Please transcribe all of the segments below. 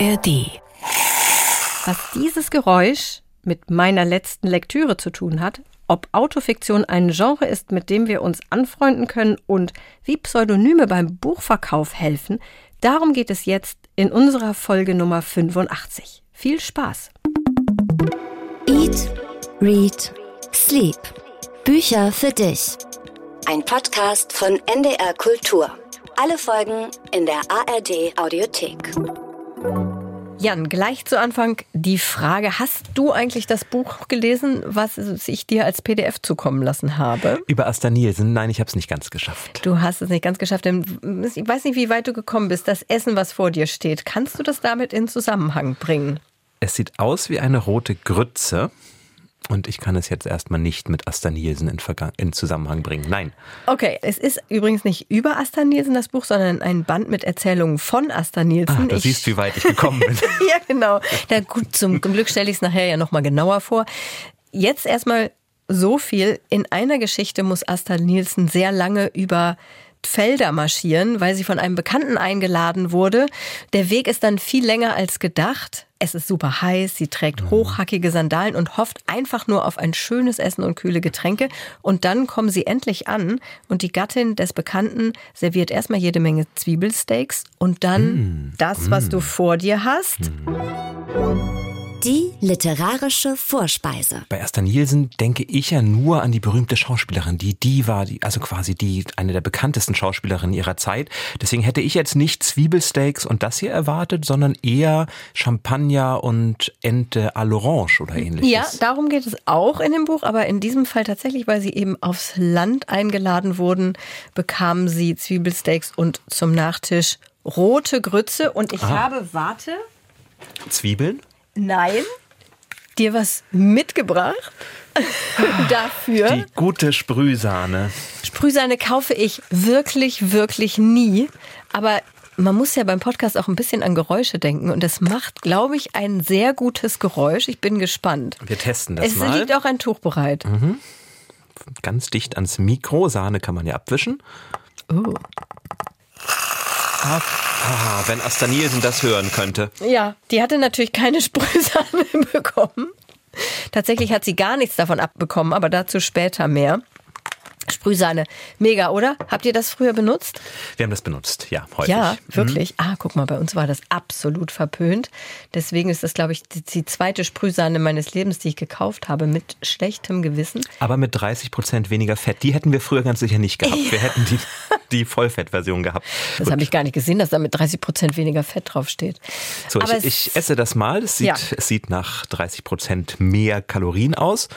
ARD. Was dieses Geräusch mit meiner letzten Lektüre zu tun hat, ob Autofiktion ein Genre ist, mit dem wir uns anfreunden können und wie Pseudonyme beim Buchverkauf helfen, darum geht es jetzt in unserer Folge Nummer 85. Viel Spaß! Eat, Read, Sleep. Bücher für dich. Ein Podcast von NDR Kultur. Alle Folgen in der ARD Audiothek. Jan, gleich zu Anfang die Frage, hast du eigentlich das Buch gelesen, was ich dir als PDF zukommen lassen habe? Über Asta Nielsen? Nein, ich habe es nicht ganz geschafft. Du hast es nicht ganz geschafft. Ich weiß nicht, wie weit du gekommen bist. Das Essen, was vor dir steht, kannst du das damit in Zusammenhang bringen? Es sieht aus wie eine rote Grütze. Und ich kann es jetzt erstmal nicht mit Asta Nielsen in, in, Zusammenhang bringen. Nein. Okay, es ist übrigens nicht über Asta Nielsen das Buch, sondern ein Band mit Erzählungen von Asta Nielsen. Ah, du ich, siehst, wie weit ich gekommen bin. ja, genau. Na gut, zum Glück stelle ich es nachher ja nochmal genauer vor. Jetzt erstmal so viel. In einer Geschichte muss Asta Nielsen sehr lange über Felder marschieren, weil sie von einem Bekannten eingeladen wurde. Der Weg ist dann viel länger als gedacht. Es ist super heiß, sie trägt mhm. hochhackige Sandalen und hofft einfach nur auf ein schönes Essen und kühle Getränke. Und dann kommen sie endlich an und die Gattin des Bekannten serviert erstmal jede Menge Zwiebelsteaks und dann mm. das, was mm. du vor dir hast. Mm. Die literarische Vorspeise. Bei Esther Nielsen denke ich ja nur an die berühmte Schauspielerin, die Diva, die, also quasi die, eine der bekanntesten Schauspielerinnen ihrer Zeit. Deswegen hätte ich jetzt nicht Zwiebelsteaks und das hier erwartet, sondern eher Champagner und Ente à l'orange oder ähnliches. Ja, darum geht es auch in dem Buch, aber in diesem Fall tatsächlich, weil sie eben aufs Land eingeladen wurden, bekamen sie Zwiebelsteaks und zum Nachtisch rote Grütze und ich Aha. habe, warte. Zwiebeln? Nein. Dir was mitgebracht? Dafür. Die gute Sprühsahne. Sprühsahne kaufe ich wirklich, wirklich nie. Aber man muss ja beim Podcast auch ein bisschen an Geräusche denken und das macht, glaube ich, ein sehr gutes Geräusch. Ich bin gespannt. Wir testen das es mal. Es liegt auch ein Tuch bereit. Mhm. Ganz dicht ans Mikro. Sahne kann man ja abwischen. Oh. Ah, wenn Asta Nielsen das hören könnte. Ja, die hatte natürlich keine Sprühsahne bekommen. Tatsächlich hat sie gar nichts davon abbekommen, aber dazu später mehr. Sprühsahne. Mega, oder? Habt ihr das früher benutzt? Wir haben das benutzt, ja, häufig. Ja, wirklich. Mhm. Ah, guck mal, bei uns war das absolut verpönt. Deswegen ist das, glaube ich, die, zweite Sprühsahne meines Lebens, die ich gekauft habe, mit schlechtem Gewissen. Aber mit 30 Prozent weniger Fett. Die hätten wir früher ganz sicher nicht gehabt. Ja. Wir hätten die, die Vollfettversion gehabt. Das habe ich gar nicht gesehen, dass da mit 30 Prozent weniger Fett draufsteht. So, ich, ich, esse das mal. Es sieht, ja. es sieht nach 30 Prozent mehr Kalorien aus.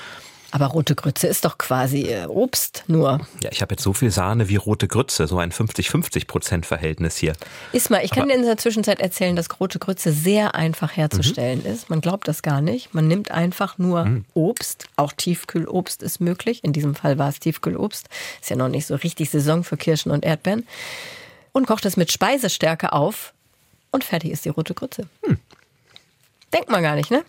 Aber rote Grütze ist doch quasi äh, Obst nur. Ja, ich habe jetzt so viel Sahne wie rote Grütze, so ein 50-50 Prozent Verhältnis hier. Isma, ich kann Aber dir in der Zwischenzeit erzählen, dass rote Grütze sehr einfach herzustellen mhm. ist. Man glaubt das gar nicht. Man nimmt einfach nur mhm. Obst. Auch Tiefkühlobst ist möglich. In diesem Fall war es Tiefkühlobst. Ist ja noch nicht so richtig Saison für Kirschen und Erdbeeren. Und kocht es mit Speisestärke auf. Und fertig ist die rote Grütze. Hm. Denkt man gar nicht, ne?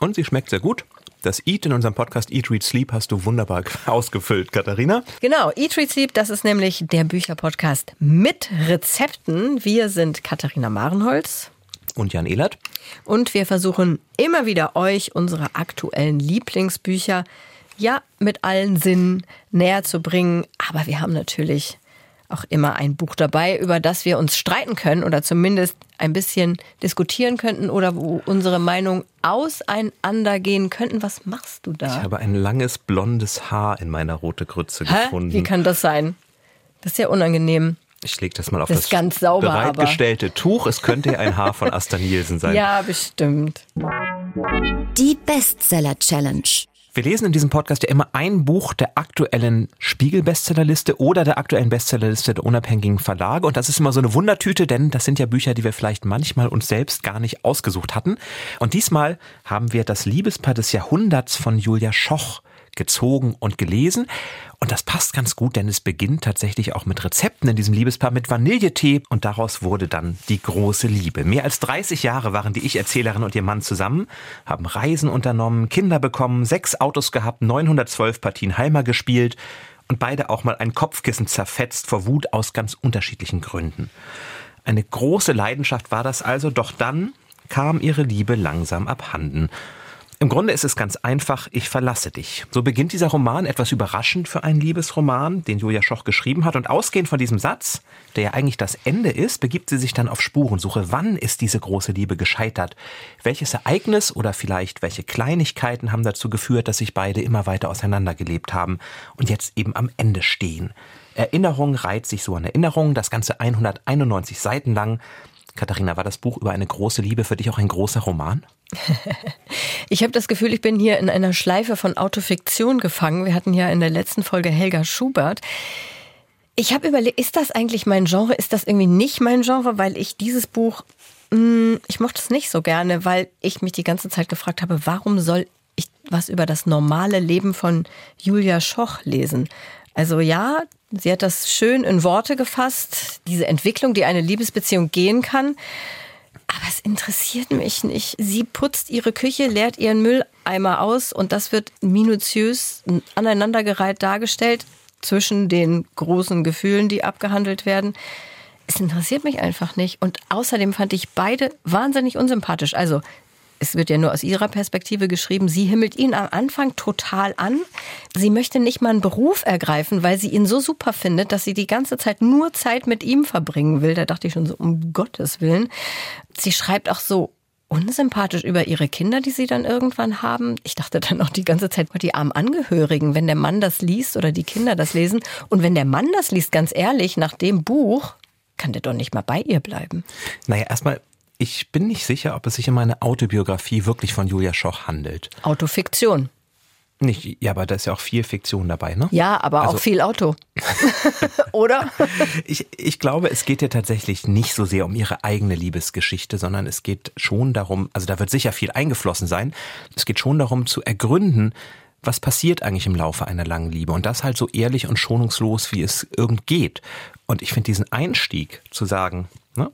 Und sie schmeckt sehr gut. Das Eat in unserem Podcast Eat, Read, Sleep hast du wunderbar ausgefüllt, Katharina. Genau, Eat, Read, Sleep, das ist nämlich der Bücherpodcast mit Rezepten. Wir sind Katharina Marenholz und Jan Ehlert. Und wir versuchen immer wieder euch unsere aktuellen Lieblingsbücher ja mit allen Sinnen näher zu bringen. Aber wir haben natürlich auch immer ein Buch dabei, über das wir uns streiten können oder zumindest ein bisschen diskutieren könnten oder wo unsere Meinungen auseinandergehen könnten. Was machst du da? Ich habe ein langes blondes Haar in meiner rote Grütze Hä? gefunden. Wie kann das sein? Das ist ja unangenehm. Ich lege das mal auf das, das ganz sauber, bereitgestellte aber. Tuch. Es könnte ja ein Haar von Asta Nielsen sein. Ja, bestimmt. Die Bestseller Challenge. Wir lesen in diesem Podcast ja immer ein Buch der aktuellen Spiegel-Bestsellerliste oder der aktuellen Bestsellerliste der unabhängigen Verlage. Und das ist immer so eine Wundertüte, denn das sind ja Bücher, die wir vielleicht manchmal uns selbst gar nicht ausgesucht hatten. Und diesmal haben wir das Liebespaar des Jahrhunderts von Julia Schoch gezogen und gelesen. Und das passt ganz gut, denn es beginnt tatsächlich auch mit Rezepten in diesem Liebespaar mit Vanilletee und daraus wurde dann die große Liebe. Mehr als 30 Jahre waren die Ich-Erzählerin und ihr Mann zusammen, haben Reisen unternommen, Kinder bekommen, sechs Autos gehabt, 912 Partien Heimer gespielt und beide auch mal ein Kopfkissen zerfetzt vor Wut aus ganz unterschiedlichen Gründen. Eine große Leidenschaft war das also, doch dann kam ihre Liebe langsam abhanden. Im Grunde ist es ganz einfach, ich verlasse dich. So beginnt dieser Roman etwas überraschend für einen Liebesroman, den Julia Schoch geschrieben hat. Und ausgehend von diesem Satz, der ja eigentlich das Ende ist, begibt sie sich dann auf Spurensuche. Wann ist diese große Liebe gescheitert? Welches Ereignis oder vielleicht welche Kleinigkeiten haben dazu geführt, dass sich beide immer weiter auseinandergelebt haben und jetzt eben am Ende stehen? Erinnerung reiht sich so an Erinnerung, das Ganze 191 Seiten lang. Katharina, war das Buch über eine große Liebe für dich auch ein großer Roman? Ich habe das Gefühl, ich bin hier in einer Schleife von Autofiktion gefangen. Wir hatten ja in der letzten Folge Helga Schubert. Ich habe überlegt, ist das eigentlich mein Genre? Ist das irgendwie nicht mein Genre? Weil ich dieses Buch, mh, hm, ich mochte es nicht so gerne, weil ich mich die ganze Zeit gefragt habe, warum soll ich was über das normale Leben von Julia Schoch lesen? Also ja, sie hat das schön in Worte gefasst, diese Entwicklung, die eine Liebesbeziehung gehen kann. Aber es interessiert mich nicht. Sie putzt ihre Küche, leert ihren Mülleimer aus und das wird minutiös aneinandergereiht dargestellt zwischen den großen Gefühlen, die abgehandelt werden. Es interessiert mich einfach nicht. Und außerdem fand ich beide wahnsinnig unsympathisch. Also es wird ja nur aus ihrer Perspektive geschrieben, sie himmelt ihn am Anfang total an. Sie möchte nicht mal einen Beruf ergreifen, weil sie ihn so super findet, dass sie die ganze Zeit nur Zeit mit ihm verbringen will. Da dachte ich schon so, um Gottes Willen. Sie schreibt auch so unsympathisch über ihre Kinder, die sie dann irgendwann haben. Ich dachte dann auch die ganze Zeit, die armen Angehörigen, wenn der Mann das liest oder die Kinder das lesen. Und wenn der Mann das liest, ganz ehrlich, nach dem Buch, kann der doch nicht mal bei ihr bleiben. Naja, erstmal ich bin nicht sicher, ob es sich um eine Autobiografie wirklich von Julia Schoch handelt. Autofiktion. Nicht, ja, aber da ist ja auch viel Fiktion dabei, ne? Ja, aber also, auch viel Auto. Oder? Ich, ich glaube, es geht ja tatsächlich nicht so sehr um ihre eigene Liebesgeschichte, sondern es geht schon darum, also da wird sicher viel eingeflossen sein, es geht schon darum zu ergründen, was passiert eigentlich im Laufe einer langen Liebe und das halt so ehrlich und schonungslos, wie es irgend geht. Und ich finde diesen Einstieg zu sagen, Ne?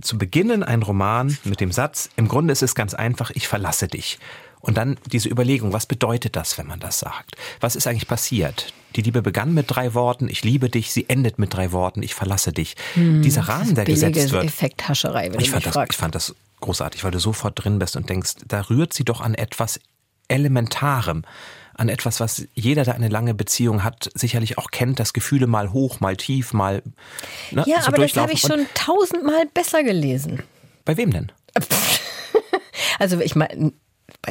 Zu beginnen ein Roman mit dem Satz, im Grunde ist es ganz einfach, ich verlasse dich. Und dann diese Überlegung, was bedeutet das, wenn man das sagt? Was ist eigentlich passiert? Die Liebe begann mit drei Worten, ich liebe dich, sie endet mit drei Worten, ich verlasse dich. Hm, Dieser Rahmen, der gesetzt wird. Effekthascherei, wenn ich, fand das, ich fand das großartig, weil du sofort drin bist und denkst, da rührt sie doch an etwas Elementarem an etwas, was jeder, der eine lange Beziehung hat, sicherlich auch kennt, dass Gefühle mal hoch, mal tief, mal. Ne, ja, so aber das habe ich schon tausendmal besser gelesen. Bei wem denn? Also ich meine,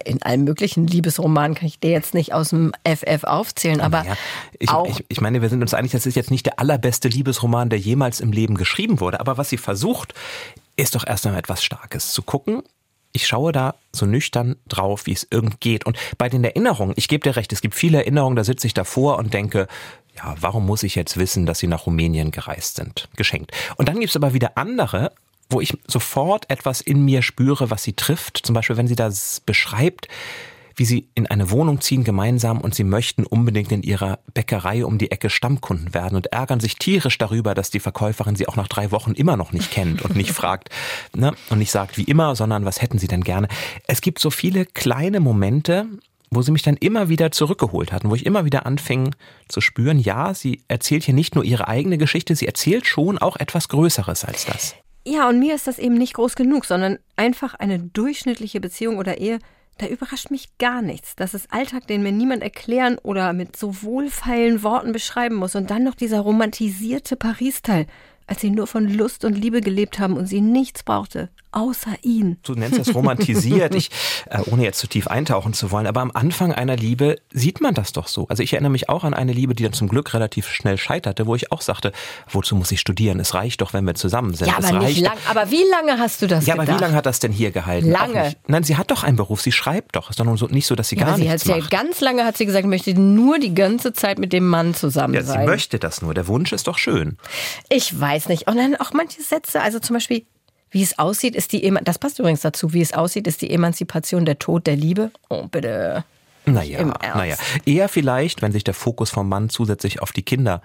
in allen möglichen Liebesromanen kann ich dir jetzt nicht aus dem FF aufzählen, aber ja, ich, auch ich, ich meine, wir sind uns einig, das ist jetzt nicht der allerbeste Liebesroman, der jemals im Leben geschrieben wurde, aber was sie versucht, ist doch erst einmal etwas Starkes zu gucken, ich schaue da so nüchtern drauf, wie es irgend geht. Und bei den Erinnerungen, ich gebe dir recht, es gibt viele Erinnerungen, da sitze ich davor und denke, ja, warum muss ich jetzt wissen, dass sie nach Rumänien gereist sind? Geschenkt. Und dann gibt es aber wieder andere, wo ich sofort etwas in mir spüre, was sie trifft. Zum Beispiel, wenn sie das beschreibt, wie sie in eine Wohnung ziehen gemeinsam und sie möchten unbedingt in ihrer Bäckerei um die Ecke Stammkunden werden und ärgern sich tierisch darüber, dass die Verkäuferin sie auch nach drei Wochen immer noch nicht kennt und nicht fragt ne, und nicht sagt wie immer, sondern was hätten sie denn gerne. Es gibt so viele kleine Momente, wo sie mich dann immer wieder zurückgeholt hatten, wo ich immer wieder anfing zu spüren, ja, sie erzählt hier nicht nur ihre eigene Geschichte, sie erzählt schon auch etwas Größeres als das. Ja, und mir ist das eben nicht groß genug, sondern einfach eine durchschnittliche Beziehung oder Ehe da überrascht mich gar nichts. Das ist Alltag, den mir niemand erklären oder mit so wohlfeilen Worten beschreiben muss. Und dann noch dieser romantisierte Paris-Teil als sie nur von Lust und Liebe gelebt haben und sie nichts brauchte, außer ihn. Du nennst das romantisiert, ich, äh, ohne jetzt zu tief eintauchen zu wollen, aber am Anfang einer Liebe sieht man das doch so. Also ich erinnere mich auch an eine Liebe, die dann zum Glück relativ schnell scheiterte, wo ich auch sagte, wozu muss ich studieren? Es reicht doch, wenn wir zusammen sind. Ja, aber, nicht lang, aber wie lange hast du das Ja, gedacht? aber wie lange hat das denn hier gehalten? Lange. Nein, sie hat doch einen Beruf, sie schreibt doch. Ist doch so, nicht so, dass sie ja, gar sie nichts hat macht. Ja, ganz lange hat sie gesagt, möchte nur die ganze Zeit mit dem Mann zusammen ja, sein. Sie möchte das nur. Der Wunsch ist doch schön. Ich weiß nicht. Und dann auch manche Sätze, also zum Beispiel, wie es aussieht, ist die, das passt übrigens dazu, wie es aussieht, ist die Emanzipation der Tod der Liebe. Oh, bitte. Naja, naja. Eher vielleicht, wenn sich der Fokus vom Mann zusätzlich auf die Kinder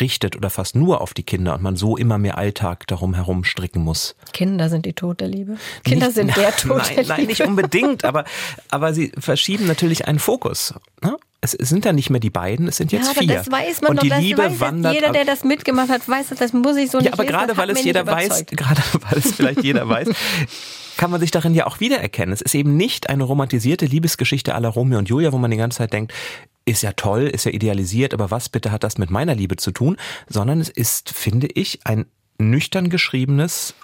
richtet oder fast nur auf die Kinder und man so immer mehr Alltag darum herum stricken muss. Kinder sind die Tod der Liebe. Kinder nicht, sind der Tod nein, der Liebe. Nein, nicht unbedingt, aber, aber sie verschieben natürlich einen Fokus. Ne? Es sind ja nicht mehr die beiden, es sind jetzt ja, vier. Das weiß man und doch, die das Liebe weiß wandert. Jeder, der das mitgemacht hat, weiß, das muss ich so nicht Ja, aber lesen, gerade weil es jeder weiß, gerade weil es vielleicht jeder weiß, kann man sich darin ja auch wiedererkennen. Es ist eben nicht eine romantisierte Liebesgeschichte aller Romeo und Julia, wo man die ganze Zeit denkt, ist ja toll, ist ja idealisiert, aber was bitte hat das mit meiner Liebe zu tun? Sondern es ist, finde ich, ein nüchtern geschriebenes,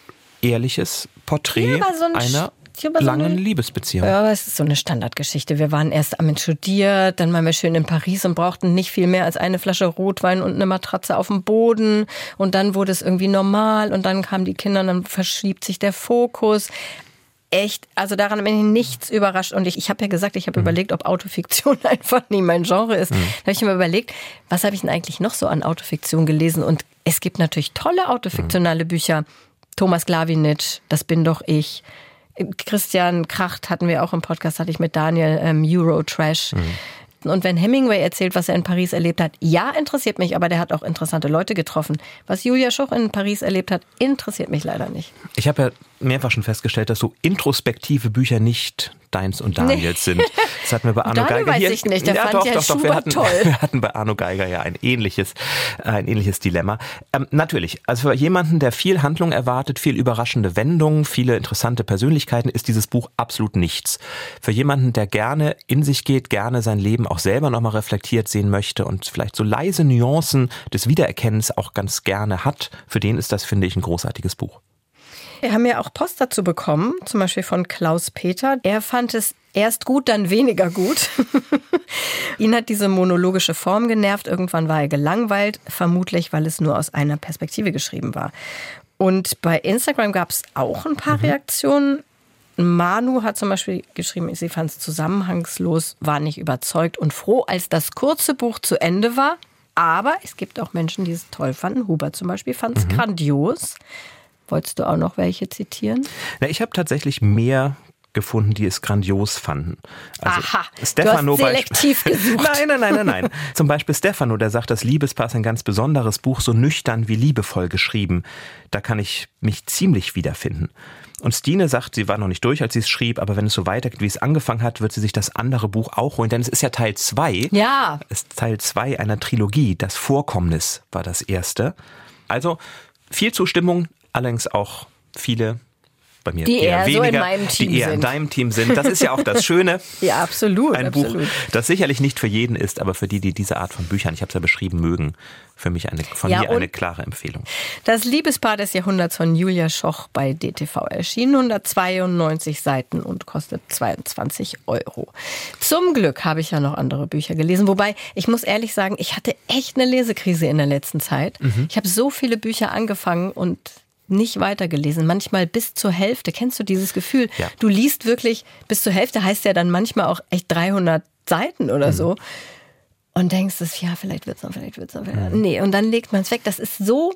ehrliches Porträt Ja, so ein einer Aber so langen eine- Liebesbeziehung. Ja, aber es ist so eine Standardgeschichte. Wir waren erst am studiert, dann waren wir schön in Paris und brauchten nicht viel mehr als eine Flasche Rotwein und eine Matratze auf dem Boden. Und dann wurde es irgendwie normal und dann kamen die Kinder und dann verschiebt sich der Fokus. Echt, also daran bin ich nichts überrascht. Und ich, ich habe ja gesagt, ich habe überlegt, ob Autofiktion einfach nie mein Genre ist. Da habe ich mir überlegt, was habe ich denn eigentlich noch so an Autofiktion gelesen? Und es gibt natürlich tolle autofiktionale Bücher. Thomas Glawinitsch, Das bin doch ich. Christian Kracht hatten wir auch im Podcast, hatte ich mit Daniel ähm, Eurotrash. Und wenn Hemingway erzählt, was er in Paris erlebt hat, ja, interessiert mich, aber der hat auch interessante Leute getroffen. Was Julia Schoch in Paris erlebt hat, interessiert mich leider nicht. Ich habe ja mehrfach schon festgestellt, dass so introspektive Bücher nicht deins und Daniels sind. Das hatten wir bei Arno Geiger weiß hier. ich nicht, der ja, fand doch, ja doch, doch. Wir hatten, toll. wir hatten bei Arno Geiger ja ein ähnliches, ein ähnliches Dilemma. Ähm, natürlich, also für jemanden, der viel Handlung erwartet, viel überraschende Wendungen, viele interessante Persönlichkeiten, ist dieses Buch absolut nichts. Für jemanden, der gerne in sich geht, gerne sein Leben auch selber nochmal reflektiert sehen möchte und vielleicht so leise Nuancen des Wiedererkennens auch ganz gerne hat, für den ist das, finde ich, ein großartiges Buch. Wir haben ja auch Post dazu bekommen, zum Beispiel von Klaus Peter. Er fand es erst gut, dann weniger gut. Ihn hat diese monologische Form genervt. Irgendwann war er gelangweilt, vermutlich, weil es nur aus einer Perspektive geschrieben war. Und bei Instagram gab es auch ein paar Reaktionen. Manu hat zum Beispiel geschrieben, sie fand es zusammenhangslos, war nicht überzeugt und froh, als das kurze Buch zu Ende war. Aber es gibt auch Menschen, die es toll fanden. Hubert zum Beispiel fand es grandios. Wolltest du auch noch welche zitieren? Na, ich habe tatsächlich mehr gefunden, die es grandios fanden. Also Aha, Stefano du hast selektiv gesucht. Nein, nein, nein, nein, nein. Zum Beispiel Stefano, der sagt, das Liebespaar ist ein ganz besonderes Buch, so nüchtern wie liebevoll geschrieben. Da kann ich mich ziemlich wiederfinden. Und Stine sagt, sie war noch nicht durch, als sie es schrieb, aber wenn es so weitergeht, wie es angefangen hat, wird sie sich das andere Buch auch holen, denn es ist ja Teil zwei. Ja. Es ist Teil zwei einer Trilogie. Das Vorkommnis war das erste. Also viel Zustimmung, allerdings auch viele bei mir Die eher eher so in weniger, Team die eher in sind. deinem Team sind. Das ist ja auch das Schöne. Ja, absolut. Ein absolut. Buch, das sicherlich nicht für jeden ist, aber für die, die diese Art von Büchern, ich habe es ja beschrieben, mögen, für mich eine, von Ja, mir eine klare Empfehlung. Das Liebespaar des Jahrhunderts von Julia Schoch bei DTV erschienen. 192 Seiten und kostet 22 Euro. Zum Glück habe ich ja noch andere Bücher gelesen. Wobei, ich muss ehrlich sagen, ich hatte echt eine Lesekrise in der letzten Zeit. Mhm. Ich habe so viele Bücher angefangen und nicht weitergelesen. Manchmal bis zur Hälfte. Kennst du dieses Gefühl? Ja. Du liest wirklich bis zur Hälfte, heißt ja dann manchmal auch echt 300 Seiten oder Mhm. so. Und denkst es, ja, vielleicht wird's noch, vielleicht wird's noch. Vielleicht. Nee, und dann legt man es weg. Das ist so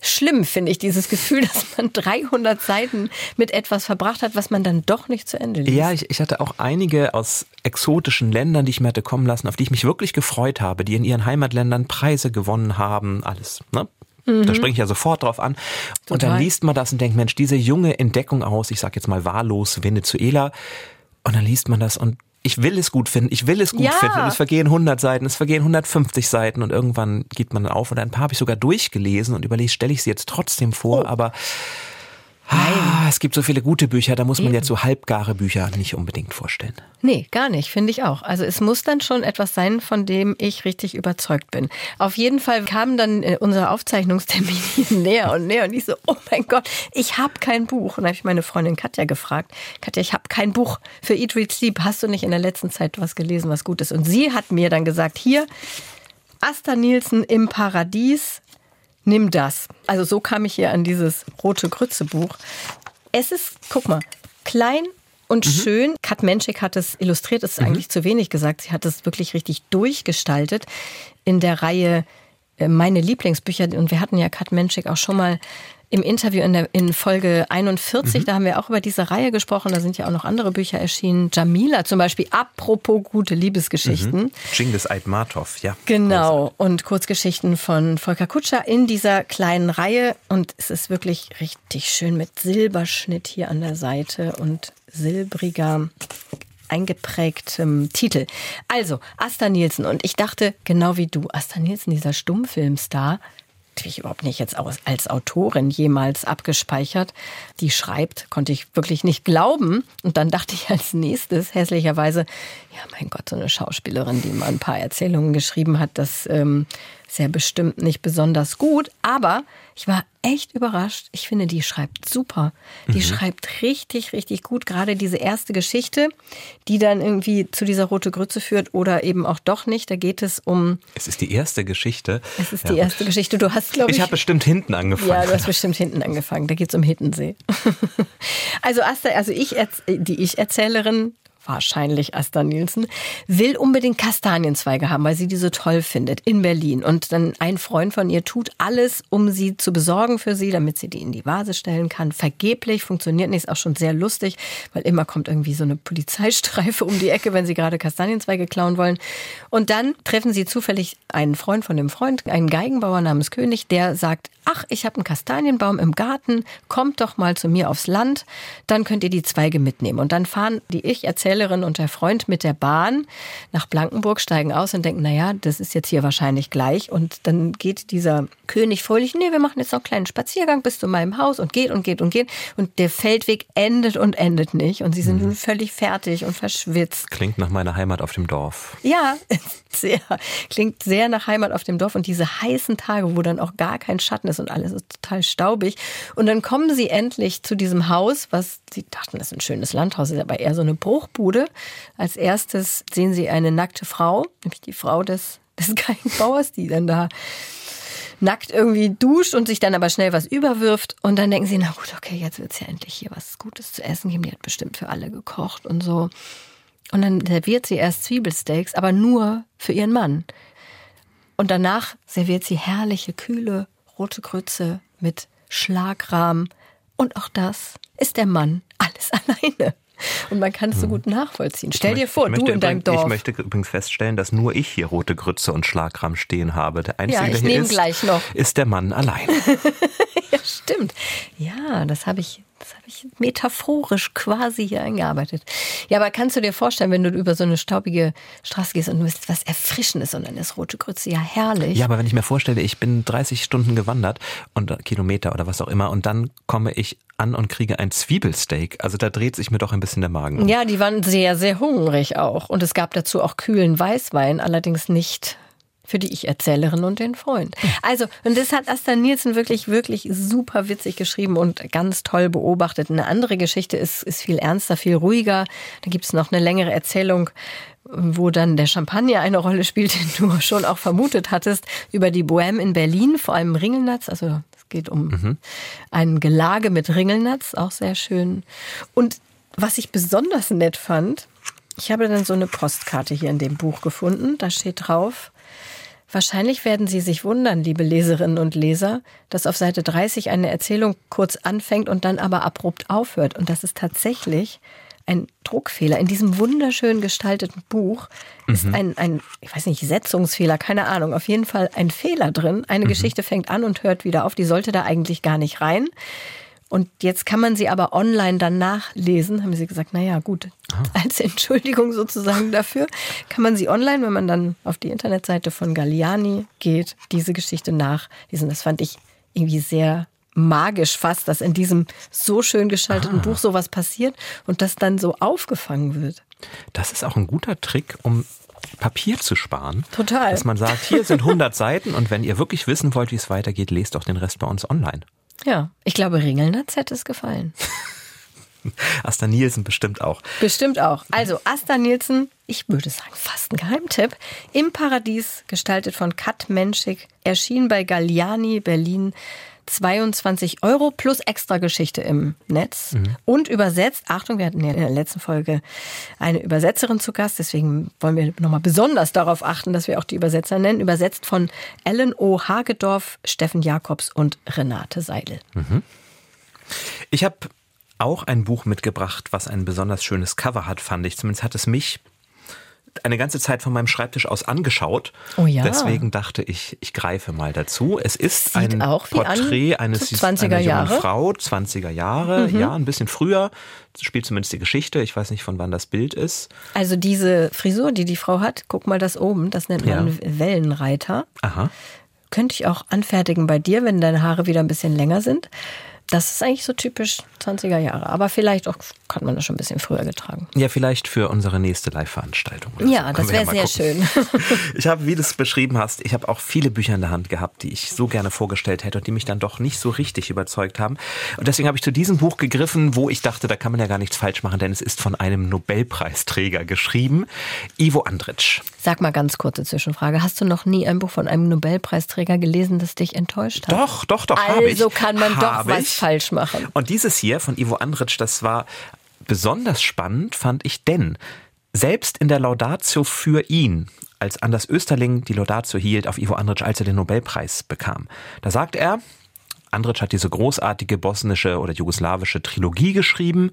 schlimm, finde ich, dieses Gefühl, dass man 300 Seiten mit etwas verbracht hat, was man dann doch nicht zu Ende liest. Ja, ich, ich hatte auch einige aus exotischen Ländern, die ich mir hatte kommen lassen, auf die ich mich wirklich gefreut habe, die in ihren Heimatländern Preise gewonnen haben, alles. Ne? Da springe ich ja sofort drauf an. Und dann Total. liest man das und denkt, Mensch, diese junge Entdeckung aus, ich sag jetzt mal wahllos Venezuela. Und dann liest man das und ich will es gut finden, ich will es gut Ja. finden. Und es vergehen 100 Seiten, es vergehen 150 Seiten und irgendwann gibt man dann auf. Und ein paar habe ich sogar durchgelesen und überlegt, stelle ich sie jetzt trotzdem vor, aber ah, es gibt so viele gute Bücher, da muss man jetzt so halbgare Bücher nicht unbedingt vorstellen. Nee, gar nicht, finde ich auch. Also es muss dann schon etwas sein, von dem ich richtig überzeugt bin. Auf jeden Fall kam dann äh, unser Aufzeichnungstermin näher und näher und ich so, oh mein Gott, ich habe kein Buch. Und da habe ich meine Freundin Katja gefragt, Katja, ich habe kein Buch für Eat, Read, Sleep. Hast du nicht in der letzten Zeit was gelesen, was gut ist? Und sie hat mir dann gesagt, hier, Asta Nielsen im Paradies, nimm das. Also so kam ich hier an dieses rote Grütze-Buch. Es ist, guck mal, klein und schön. Kat Menschik hat es illustriert, das ist eigentlich zu wenig gesagt. Sie hat es wirklich richtig durchgestaltet in der Reihe äh, Meine Lieblingsbücher. Und wir hatten ja Kat Menschik auch schon mal im Interview in, der, in Folge 41, da haben wir auch über diese Reihe gesprochen. Da sind ja auch noch andere Bücher erschienen. Jamila zum Beispiel, apropos gute Liebesgeschichten. Genghis Aitmatov, ja. Genau. Und Kurzgeschichten von Volker Kutscher in dieser kleinen Reihe. Und es ist wirklich richtig schön mit Silberschnitt hier an der Seite und silbriger eingeprägtem Titel. Also, Asta Nielsen. Und ich dachte, genau wie du, Asta Nielsen, dieser Stummfilmstar, kriege ich überhaupt nicht jetzt als Autorin jemals abgespeichert. Die schreibt, konnte ich wirklich nicht glauben. Und dann dachte ich als nächstes, hässlicherweise, ja mein Gott, so eine Schauspielerin, die mal ein paar Erzählungen geschrieben hat, das ähm, ist ja bestimmt nicht besonders gut. Aber ich war echt überrascht. Ich finde, die schreibt super. Die mhm. schreibt richtig, richtig gut. Gerade diese erste Geschichte, die dann irgendwie zu dieser rote Grütze führt oder eben auch doch nicht. Da geht es um. Es ist die erste Geschichte. Es ist die ja. erste Geschichte. Du hast, glaube ich. Ich habe bestimmt hinten angefangen. Ja, du hast bestimmt hinten angefangen. Da geht es um Hittensee. also Asta, also ich, die Ich-Erzählerin wahrscheinlich Asta Nielsen, will unbedingt Kastanienzweige haben, weil sie die so toll findet in Berlin. Und dann ein Freund von ihr tut alles, um sie zu besorgen für sie, damit sie die in die Vase stellen kann. Vergeblich, funktioniert nicht, ist auch schon sehr lustig, weil immer kommt irgendwie so eine Polizeistreife um die Ecke, wenn sie gerade Kastanienzweige klauen wollen. Und dann treffen sie zufällig einen Freund von dem Freund, einen Geigenbauer namens König, der sagt, ach, ich habe einen Kastanienbaum im Garten, kommt doch mal zu mir aufs Land, dann könnt ihr die Zweige mitnehmen. Und dann fahren die ich Erzählerin und der Freund mit der Bahn nach Blankenburg, steigen aus und denken, naja, das ist jetzt hier wahrscheinlich gleich. Und dann geht dieser König fröhlich, nee, wir machen jetzt noch einen kleinen Spaziergang bis zu meinem Haus und geht und geht und geht. Und der Feldweg endet und endet nicht. Und sie sind mhm. völlig fertig und verschwitzt. Klingt nach meiner Heimat auf dem Dorf. Ja, sehr. Klingt sehr nach Heimat auf dem Dorf. Und diese heißen Tage, wo dann auch gar kein Schatten ist, ist und alles ist total staubig. Und dann kommen sie endlich zu diesem Haus, was sie dachten, das ist ein schönes Landhaus, ist aber eher so eine Bruchbude. Als erstes sehen sie eine nackte Frau, nämlich die Frau des, des Geigenbauers, die dann da nackt irgendwie duscht und sich dann aber schnell was überwirft. Und dann denken sie, na gut, okay, jetzt wird es ja endlich hier was Gutes zu essen geben. Die hat bestimmt für alle gekocht und so. Und dann serviert sie erst Zwiebelsteaks, aber nur für ihren Mann. Und danach serviert sie herrliche, kühle rote Grütze mit Schlagrahmen. Und auch das ist der Mann alles alleine. Und man kann es so hm. gut nachvollziehen. Stell dir vor, du in deinem Dorf. Ich möchte übrigens feststellen, dass nur ich hier rote Grütze und Schlagrahmen stehen habe. Der Einzige, ja, der hier ist, ist der Mann allein. ja, stimmt. Ja, das habe ich das habe ich metaphorisch quasi hier eingearbeitet. Ja, aber kannst du dir vorstellen, wenn du über so eine staubige Straße gehst und du willst was Erfrischendes und dann ist Rote Grütze ja herrlich. Ja, aber wenn ich mir vorstelle, ich bin 30 Stunden gewandert und Kilometer oder was auch immer und dann komme ich an und kriege ein Zwiebelsteak. Also da dreht sich mir doch ein bisschen der Magen. Um. Ja, die waren sehr, sehr hungrig auch. Und es gab dazu auch kühlen Weißwein, allerdings nicht für die Ich-Erzählerin und den Freund. Also, und das hat Asta Nielsen wirklich, wirklich super witzig geschrieben und ganz toll beobachtet. Eine andere Geschichte ist, ist viel ernster, viel ruhiger. Da gibt es noch eine längere Erzählung, wo dann der Champagner eine Rolle spielt, den du schon auch vermutet hattest, über die Bohème in Berlin, vor allem Ringelnatz. Also es geht um mhm. ein Gelage mit Ringelnatz, auch sehr schön. Und was ich besonders nett fand, ich habe dann so eine Postkarte hier in dem Buch gefunden. Da steht drauf, Wahrscheinlich werden Sie sich wundern, liebe Leserinnen und Leser, dass auf Seite 30 eine Erzählung kurz anfängt und dann aber abrupt aufhört. Und das ist tatsächlich ein Druckfehler. In diesem wunderschön gestalteten Buch ist mhm. ein, ein, ich weiß nicht, Setzungsfehler, keine Ahnung, auf jeden Fall ein Fehler drin. Eine mhm. Geschichte fängt an und hört wieder auf. Die sollte da eigentlich gar nicht rein. Und jetzt kann man sie aber online dann nachlesen, haben sie gesagt, naja, gut, ah. als Entschuldigung sozusagen dafür, kann man sie online, wenn man dann auf die Internetseite von Galliani geht, diese Geschichte nachlesen. Das fand ich irgendwie sehr magisch fast, dass in diesem so schön gestalteten ah. Buch sowas passiert und das dann so aufgefangen wird. Das ist auch ein guter Trick, um Papier zu sparen. Total. Dass man sagt, hier sind 100 Seiten und wenn ihr wirklich wissen wollt, wie es weitergeht, lest doch den Rest bei uns online. Ja, ich glaube, Ringelnatz hätte es gefallen. Asta Nielsen bestimmt auch. Bestimmt auch. Also Asta Nielsen, ich würde sagen, fast ein Geheimtipp. Im Paradies, gestaltet von Kat Menschik, erschien bei Galliani Berlin 22 Euro plus extra Geschichte im Netz mhm. und übersetzt. Achtung, wir hatten ja in der letzten Folge eine Übersetzerin zu Gast, deswegen wollen wir nochmal besonders darauf achten, dass wir auch die Übersetzer nennen. Übersetzt von Ellen O. Hagedorf, Steffen Jakobs und Renate Seidel. Mhm. Ich habe auch ein Buch mitgebracht, was ein besonders schönes Cover hat, fand ich. Zumindest hat es mich eine ganze Zeit von meinem Schreibtisch aus angeschaut. Oh ja. Deswegen dachte ich, ich greife mal dazu. Es ist Sieht ein Porträt eines 20er einer jungen Frau, 20er Jahre, mhm. ja, ein bisschen früher. Spielt zumindest die Geschichte. Ich weiß nicht, von wann das Bild ist. Also diese Frisur, die die Frau hat, guck mal das oben, das nennt man ja. Wellenreiter. Aha. könnte ich auch anfertigen bei dir, wenn deine Haare wieder ein bisschen länger sind. Das ist eigentlich so typisch 20er Jahre. Aber vielleicht auch hat man das schon ein bisschen früher getragen. Ja, vielleicht für unsere nächste Live-Veranstaltung. Ja, das wäre ja sehr gucken. schön. ich habe, wie du es beschrieben hast, ich habe auch viele Bücher in der Hand gehabt, die ich so gerne vorgestellt hätte und die mich dann doch nicht so richtig überzeugt haben. Und deswegen habe ich zu diesem Buch gegriffen, wo ich dachte, da kann man ja gar nichts falsch machen, denn es ist von einem Nobelpreisträger geschrieben, Ivo Andrić. Sag mal ganz kurze Zwischenfrage. Hast du noch nie ein Buch von einem Nobelpreisträger gelesen, das dich enttäuscht hat? Doch, doch, doch. Also kann man doch was falsch machen. Und dieses hier von Ivo Andrić, das war besonders spannend, fand ich, denn selbst in der Laudatio für ihn, als Anders Österling die Laudatio hielt auf Ivo Andrić, als er den Nobelpreis bekam, da sagt er, Andrić hat diese großartige bosnische oder jugoslawische Trilogie geschrieben,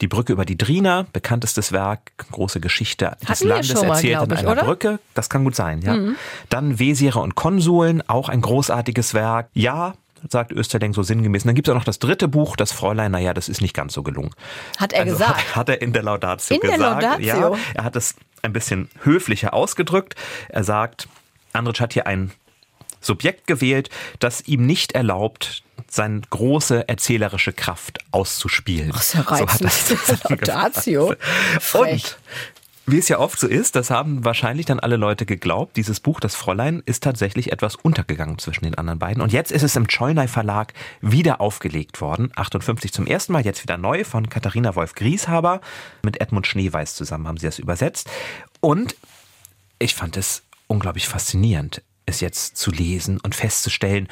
die Brücke über die Drina, bekanntestes Werk, große Geschichte Hatten des Landes mal, erzählt in einer oder? Brücke. Das kann gut sein, ja. Mhm. Dann Wesire und Konsuln, auch ein großartiges Werk. Ja, sagt Österling so sinngemäß. Und dann gibt es auch noch das dritte Buch, das Fräulein, naja, das ist nicht ganz so gelungen. Hat er also gesagt? Hat, hat, er in der Laudatio in gesagt. Der Laudatio? Ja, er hat es ein bisschen höflicher ausgedrückt. Er sagt, Andritsch hat hier ein Subjekt gewählt, das ihm nicht erlaubt, seine große erzählerische Kraft auszuspielen. Ach, sehr reizend. So Laudatio. Und wie es ja oft so ist, das haben wahrscheinlich dann alle Leute geglaubt, dieses Buch, das Fräulein, ist tatsächlich etwas untergegangen zwischen den anderen beiden. Und jetzt ist es im Cholnay Verlag wieder aufgelegt worden. 58 zum ersten Mal, jetzt wieder neu von Katharina Wolf-Grieshaber. Mit Edmund Schneeweiß zusammen haben sie das übersetzt. Und ich fand es unglaublich faszinierend, es jetzt zu lesen und festzustellen,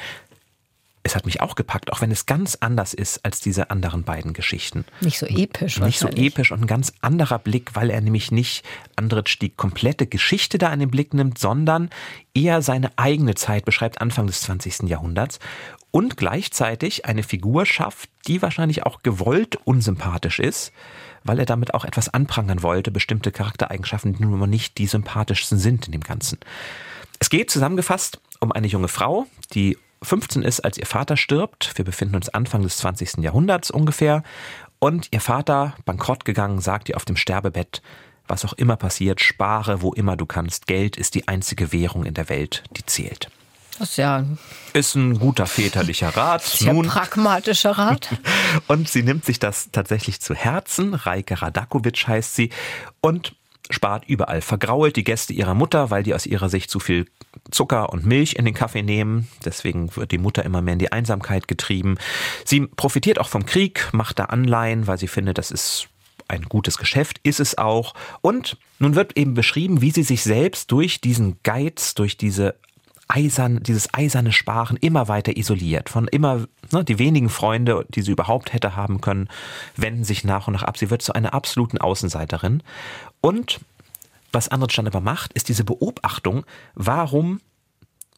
es hat mich auch gepackt, auch wenn es ganz anders ist als diese anderen beiden Geschichten. Nicht so episch. Nicht so episch und ein ganz anderer Blick, weil er nämlich nicht Andritsch die komplette Geschichte da in den Blick nimmt, sondern eher seine eigene Zeit beschreibt, Anfang des 20. Jahrhunderts und gleichzeitig eine Figur schafft, die wahrscheinlich auch gewollt unsympathisch ist, weil er damit auch etwas anprangern wollte, bestimmte Charaktereigenschaften, die nun mal nicht die sympathischsten sind in dem Ganzen. Es geht zusammengefasst um eine junge Frau, die 15 ist, als ihr Vater stirbt. Wir befinden uns Anfang des 20. Jahrhunderts ungefähr. Und ihr Vater, bankrott gegangen, sagt ihr auf dem Sterbebett, was auch immer passiert, spare, wo immer du kannst. Geld ist die einzige Währung in der Welt, die zählt. Das ist ja ist ein guter väterlicher Rat. Ja Nun, pragmatischer Rat. und sie nimmt sich das tatsächlich zu Herzen. Reike Radakovic heißt sie. Und spart überall, vergrault die Gäste ihrer Mutter, weil die aus ihrer Sicht zu viel Zucker und Milch in den Kaffee nehmen. Deswegen wird die Mutter immer mehr in die Einsamkeit getrieben. Sie profitiert auch vom Krieg, macht da Anleihen, weil sie findet, das ist ein gutes Geschäft, ist es auch. Und nun wird eben beschrieben, wie sie sich selbst durch diesen Geiz, durch diese eisern, dieses eiserne Sparen immer weiter isoliert. Von immer, ne, die wenigen Freunde, die sie überhaupt hätte haben können, wenden sich nach und nach ab. Sie wird zu einer absoluten Außenseiterin. Und was Andritsch dann aber macht, ist diese Beobachtung, warum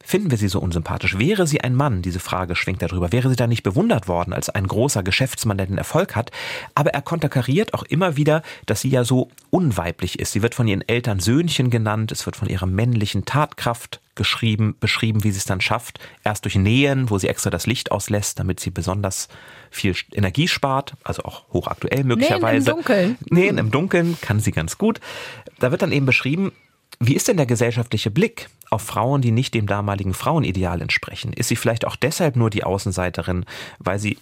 finden wir sie so unsympathisch? Wäre sie ein Mann, diese Frage schwingt darüber, wäre sie da nicht bewundert worden als ein großer Geschäftsmann, der den Erfolg hat? Aber er konterkariert auch immer wieder, dass sie ja so unweiblich ist. Sie wird von ihren Eltern Söhnchen genannt, es wird von ihrer männlichen Tatkraft geschrieben, beschrieben, wie sie es dann schafft, erst durch Nähen, wo sie extra das Licht auslässt, damit sie besonders viel Energie spart, also auch hochaktuell möglicherweise. Nähen im Dunkeln. Nähen im Dunkeln kann sie ganz gut. Da wird dann eben beschrieben, wie ist denn der gesellschaftliche Blick auf Frauen, die nicht dem damaligen Frauenideal entsprechen? Ist sie vielleicht auch deshalb nur die Außenseiterin, weil sie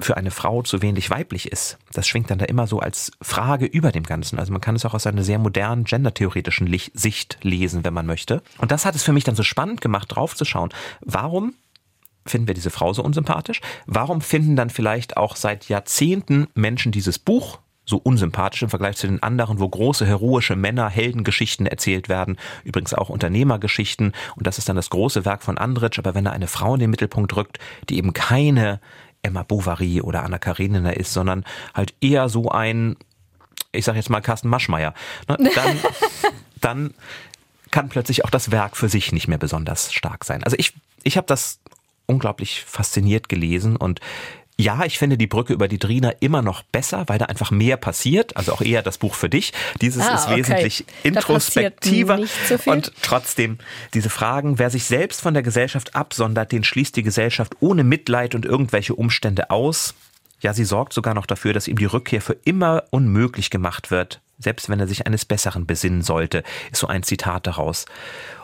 für eine Frau zu wenig weiblich ist. Das schwingt dann da immer so als Frage über dem Ganzen. Also man kann es auch aus einer sehr modernen gendertheoretischen Sicht lesen, wenn man möchte. Und das hat es für mich dann so spannend gemacht, draufzuschauen. Warum finden wir diese Frau so unsympathisch? Warum finden dann vielleicht auch seit Jahrzehnten Menschen dieses Buch so unsympathisch im Vergleich zu den anderen, wo große heroische Männer Heldengeschichten erzählt werden, übrigens auch Unternehmergeschichten und das ist dann das große Werk von Andritsch, aber wenn er eine Frau in den Mittelpunkt rückt, die eben keine Emma Bovary oder Anna Karenina ist, sondern halt eher so ein, ich sag jetzt mal Carsten Maschmeyer, ne, dann, dann kann plötzlich auch das Werk für sich nicht mehr besonders stark sein. Also ich, ich habe das unglaublich fasziniert gelesen und ja, ich finde die Brücke über die Drina immer noch besser, weil da einfach mehr passiert. Also auch eher das Buch für dich. Dieses ah, ist okay. wesentlich introspektiver. So und trotzdem diese Fragen, wer sich selbst von der Gesellschaft absondert, den schließt die Gesellschaft ohne Mitleid und irgendwelche Umstände aus. Ja, sie sorgt sogar noch dafür, dass ihm die Rückkehr für immer unmöglich gemacht wird. Selbst wenn er sich eines Besseren besinnen sollte, ist so ein Zitat daraus.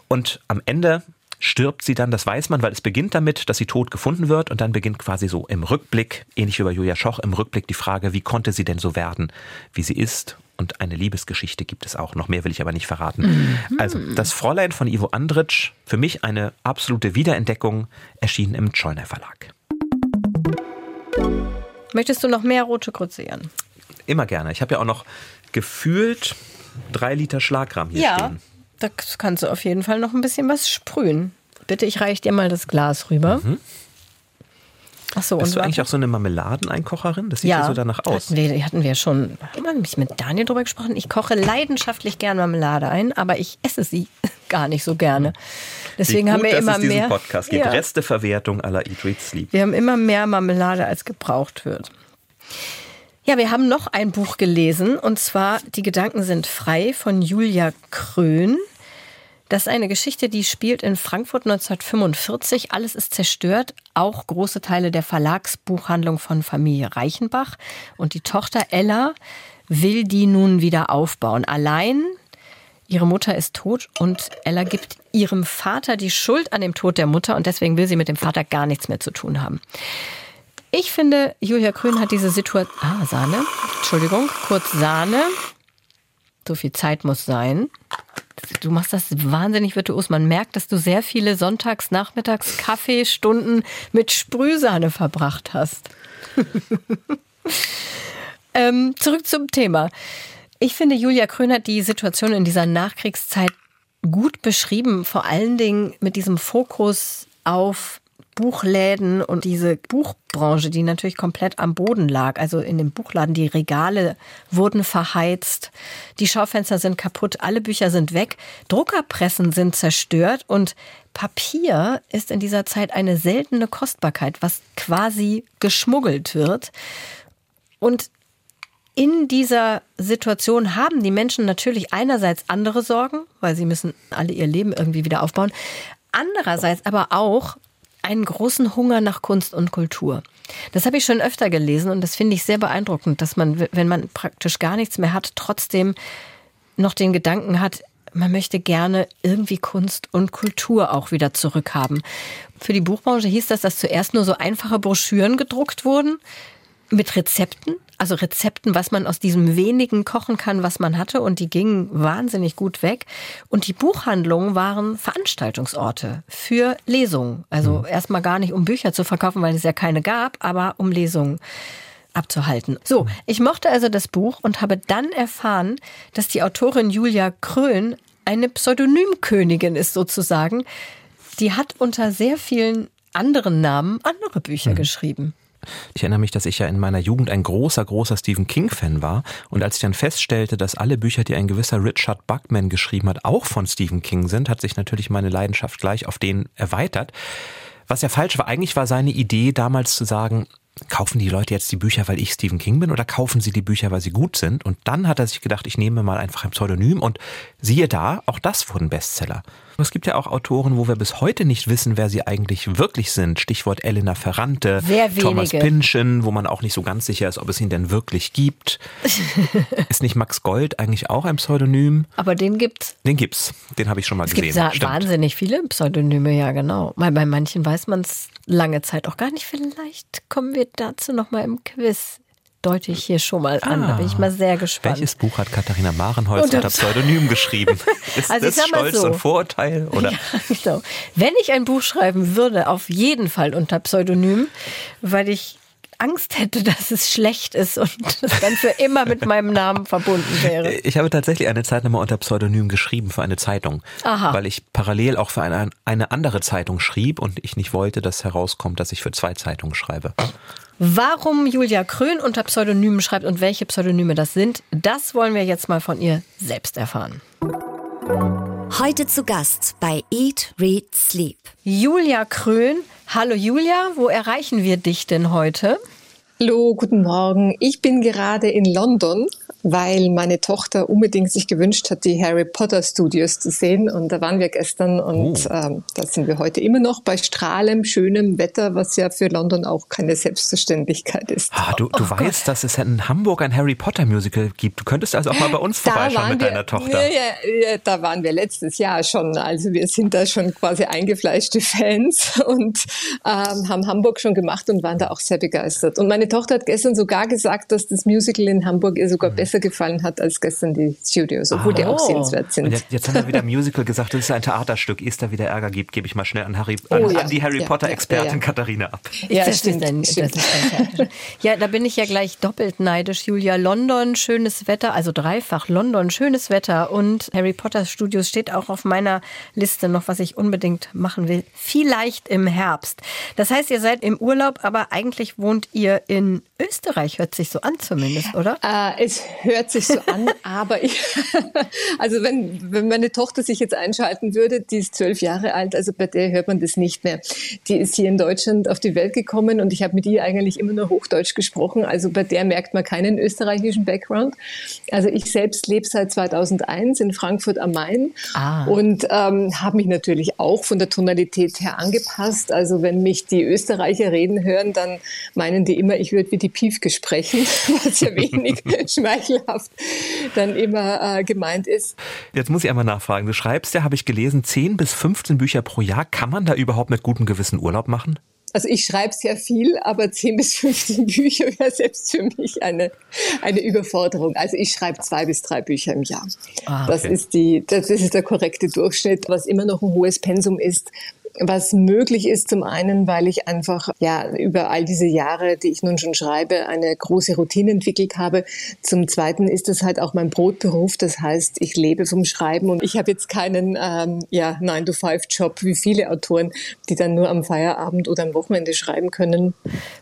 Und am Ende stirbt sie dann, das weiß man, weil es beginnt damit, dass sie tot gefunden wird und dann beginnt quasi so im Rückblick, ähnlich wie bei Julia Schoch, im Rückblick die Frage, wie konnte sie denn so werden, wie sie ist und eine Liebesgeschichte gibt es auch. Noch mehr will ich aber nicht verraten. Mhm. Also, das Fräulein von Ivo Andritsch, für mich eine absolute Wiederentdeckung, erschienen im Schollner Verlag. Möchtest du noch mehr rote Grütze, Jan? Immer gerne. Ich habe ja auch noch gefühlt drei Liter Schlagrahm hier ja, stehen. Da kannst du auf jeden Fall noch ein bisschen was sprühen. Bitte, ich reiche dir mal das Glas rüber. Mhm. Ach so, Bist du eigentlich auch so eine Marmeladeneinkocherin? Das sieht ja, ja so danach aus. Hatten wir, hatten wir schon immer nämlich mit Daniel drüber gesprochen. Ich koche leidenschaftlich gern Marmelade ein, aber ich esse sie gar nicht so gerne. Deswegen gut, haben wir dass immer mehr. Podcast gibt. Ja. Resteverwertung aller Eat, Read, Sleep. Wir haben immer mehr Marmelade, als gebraucht wird. Ja, wir haben noch ein Buch gelesen und zwar Die Gedanken sind frei von Julia Krön. Das ist eine Geschichte, die spielt in Frankfurt 1945. Alles ist zerstört, auch große Teile der Verlagsbuchhandlung von Familie Reichenbach. Und die Tochter Ella will die nun wieder aufbauen. Allein ihre Mutter ist tot und Ella gibt ihrem Vater die Schuld an dem Tod der Mutter und deswegen will sie mit dem Vater gar nichts mehr zu tun haben. Ich finde, Julia Krön hat diese Situation. Ah, Sahne. Entschuldigung, kurz Sahne. So viel Zeit muss sein. Du machst das wahnsinnig virtuos. Man merkt, dass du sehr viele Sonntags, Nachmittags, Kaffeestunden mit Sprühsahne verbracht hast. ähm, zurück zum Thema. Ich finde, Julia Krön hat die Situation in dieser Nachkriegszeit gut beschrieben, vor allen Dingen mit diesem Fokus auf Buchläden und diese Buchbranche, die natürlich komplett am Boden lag. Also in dem Buchladen, die Regale wurden verheizt, die Schaufenster sind kaputt, alle Bücher sind weg, Druckerpressen sind zerstört und Papier ist in dieser Zeit eine seltene Kostbarkeit, was quasi geschmuggelt wird. Und in dieser Situation haben die Menschen natürlich einerseits andere Sorgen, weil sie müssen alle ihr Leben irgendwie wieder aufbauen. Andererseits aber auch einen großen Hunger nach Kunst und Kultur. Das habe ich schon öfter gelesen und das finde ich sehr beeindruckend, dass man, wenn man praktisch gar nichts mehr hat, trotzdem noch den Gedanken hat, man möchte gerne irgendwie Kunst und Kultur auch wieder zurückhaben. Für die Buchbranche hieß das, dass zuerst nur so einfache Broschüren gedruckt wurden mit Rezepten, also Rezepten, was man aus diesem wenigen kochen kann, was man hatte. Und die gingen wahnsinnig gut weg. Und die Buchhandlungen waren Veranstaltungsorte für Lesungen. Also mhm. erstmal gar nicht, um Bücher zu verkaufen, weil es ja keine gab, aber um Lesungen abzuhalten. So, ich mochte also das Buch und habe dann erfahren, dass die Autorin Julia Krön eine Pseudonymkönigin ist sozusagen. Die hat unter sehr vielen anderen Namen andere Bücher mhm. geschrieben. Ich erinnere mich, dass ich ja in meiner Jugend ein großer, großer Stephen King-Fan war. Und als ich dann feststellte, dass alle Bücher, die ein gewisser Richard Buckman geschrieben hat, auch von Stephen King sind, hat sich natürlich meine Leidenschaft gleich auf den erweitert. Was ja falsch war, eigentlich war seine Idee damals zu sagen, kaufen die Leute jetzt die Bücher, weil ich Stephen King bin oder kaufen sie die Bücher, weil sie gut sind? Und dann hat er sich gedacht, ich nehme mal einfach ein Pseudonym und siehe da, auch das wurden Bestseller. Es gibt ja auch Autoren, wo wir bis heute nicht wissen, wer sie eigentlich wirklich sind. Stichwort Elena Ferrante, Thomas Pynchon, wo man auch nicht so ganz sicher ist, ob es ihn denn wirklich gibt. ist nicht Max Gold eigentlich auch ein Pseudonym? Aber den gibt's. Den gibt's. Den habe ich schon mal es gesehen. Es gibt wahnsinnig viele Pseudonyme, ja genau. Weil bei manchen weiß man es lange Zeit auch gar nicht. Vielleicht kommen wir dazu nochmal im Quiz deute ich hier schon mal an. Ah, da bin ich mal sehr gespannt. Welches Buch hat Katharina Marenholz unter Pseudonym geschrieben? Ist also das Stolz so. und Vorurteil? Oder? Ja, genau. Wenn ich ein Buch schreiben würde, auf jeden Fall unter Pseudonym, weil ich Angst hätte, dass es schlecht ist und das dann für immer mit meinem Namen verbunden wäre. Ich habe tatsächlich eine Zeit nochmal unter Pseudonym geschrieben für eine Zeitung, Aha. weil ich parallel auch für eine, eine andere Zeitung schrieb und ich nicht wollte, dass herauskommt, dass ich für zwei Zeitungen schreibe. Warum Julia Krön unter Pseudonymen schreibt und welche Pseudonyme das sind, das wollen wir jetzt mal von ihr selbst erfahren. Heute zu Gast bei Eat, Read, Sleep. Julia Krön. Hallo Julia, wo erreichen wir dich denn heute? Hallo, guten Morgen. Ich bin gerade in London weil meine Tochter unbedingt sich gewünscht hat, die Harry Potter Studios zu sehen. Und da waren wir gestern und oh. ähm, da sind wir heute immer noch bei strahlendem, schönem Wetter, was ja für London auch keine Selbstverständlichkeit ist. Ah, du du oh weißt, Gott. dass es in Hamburg ein Harry Potter Musical gibt. Du könntest also auch mal bei uns vorbeischauen mit wir, deiner Tochter. Ja, ja, da waren wir letztes Jahr schon. Also wir sind da schon quasi eingefleischte Fans und ähm, haben Hamburg schon gemacht und waren da auch sehr begeistert. Und meine Tochter hat gestern sogar gesagt, dass das Musical in Hamburg ihr sogar mhm. besser gefallen hat als gestern die Studios, obwohl oh. die auch sehenswert sind. Jetzt, jetzt, haben wir wieder Musical gesagt, das ist ein Theaterstück. Ehe es da wieder Ärger gibt, gebe ich mal schnell an, Harry, an, oh, ja. an die Harry Potter-Expertin ja, Katharina ab. Ja, das stimmt. Ein, das ist ein ja, da bin ich ja gleich doppelt neidisch. Julia, London, schönes Wetter, also dreifach London, schönes Wetter und Harry Potter Studios steht auch auf meiner Liste noch, was ich unbedingt machen will. Vielleicht im Herbst. Das heißt, ihr seid im Urlaub, aber eigentlich wohnt ihr in Österreich, hört sich so an zumindest, oder? Äh, es hört sich so an, aber ich, also wenn, wenn meine Tochter sich jetzt einschalten würde, die ist zwölf Jahre alt, also bei der hört man das nicht mehr. Die ist hier in Deutschland auf die Welt gekommen und ich habe mit ihr eigentlich immer nur Hochdeutsch gesprochen, also bei der merkt man keinen österreichischen Background. Also ich selbst lebe seit 2001 in Frankfurt am Main ah. und ähm, habe mich natürlich auch von der Tonalität her angepasst. Also wenn mich die Österreicher reden hören, dann meinen die immer, ich würde wie die Piefke sprechen, was ja wenig schmeichelhaft dann immer äh, gemeint ist. Jetzt muss ich einmal nachfragen. Du schreibst ja, habe ich gelesen, 10 bis 15 Bücher pro Jahr. Kann man da überhaupt mit gutem Gewissen Urlaub machen? Also ich schreibe sehr viel, aber 10 bis 15 Bücher wäre selbst für mich eine, eine Überforderung. Also ich schreibe zwei bis drei Bücher im Jahr. Ah, okay. Das ist die, das ist der korrekte Durchschnitt, was immer noch ein hohes Pensum ist, was möglich ist. Zum einen, weil ich einfach ja über all diese Jahre, die ich nun schon schreibe, eine große Routine entwickelt habe. Zum zweiten ist das halt auch mein Brotberuf. Das heißt, ich lebe vom Schreiben und ich habe jetzt keinen ähm, ja 9-to-5-Job wie viele Autoren, die dann nur am Feierabend oder am Wochenende schreiben können.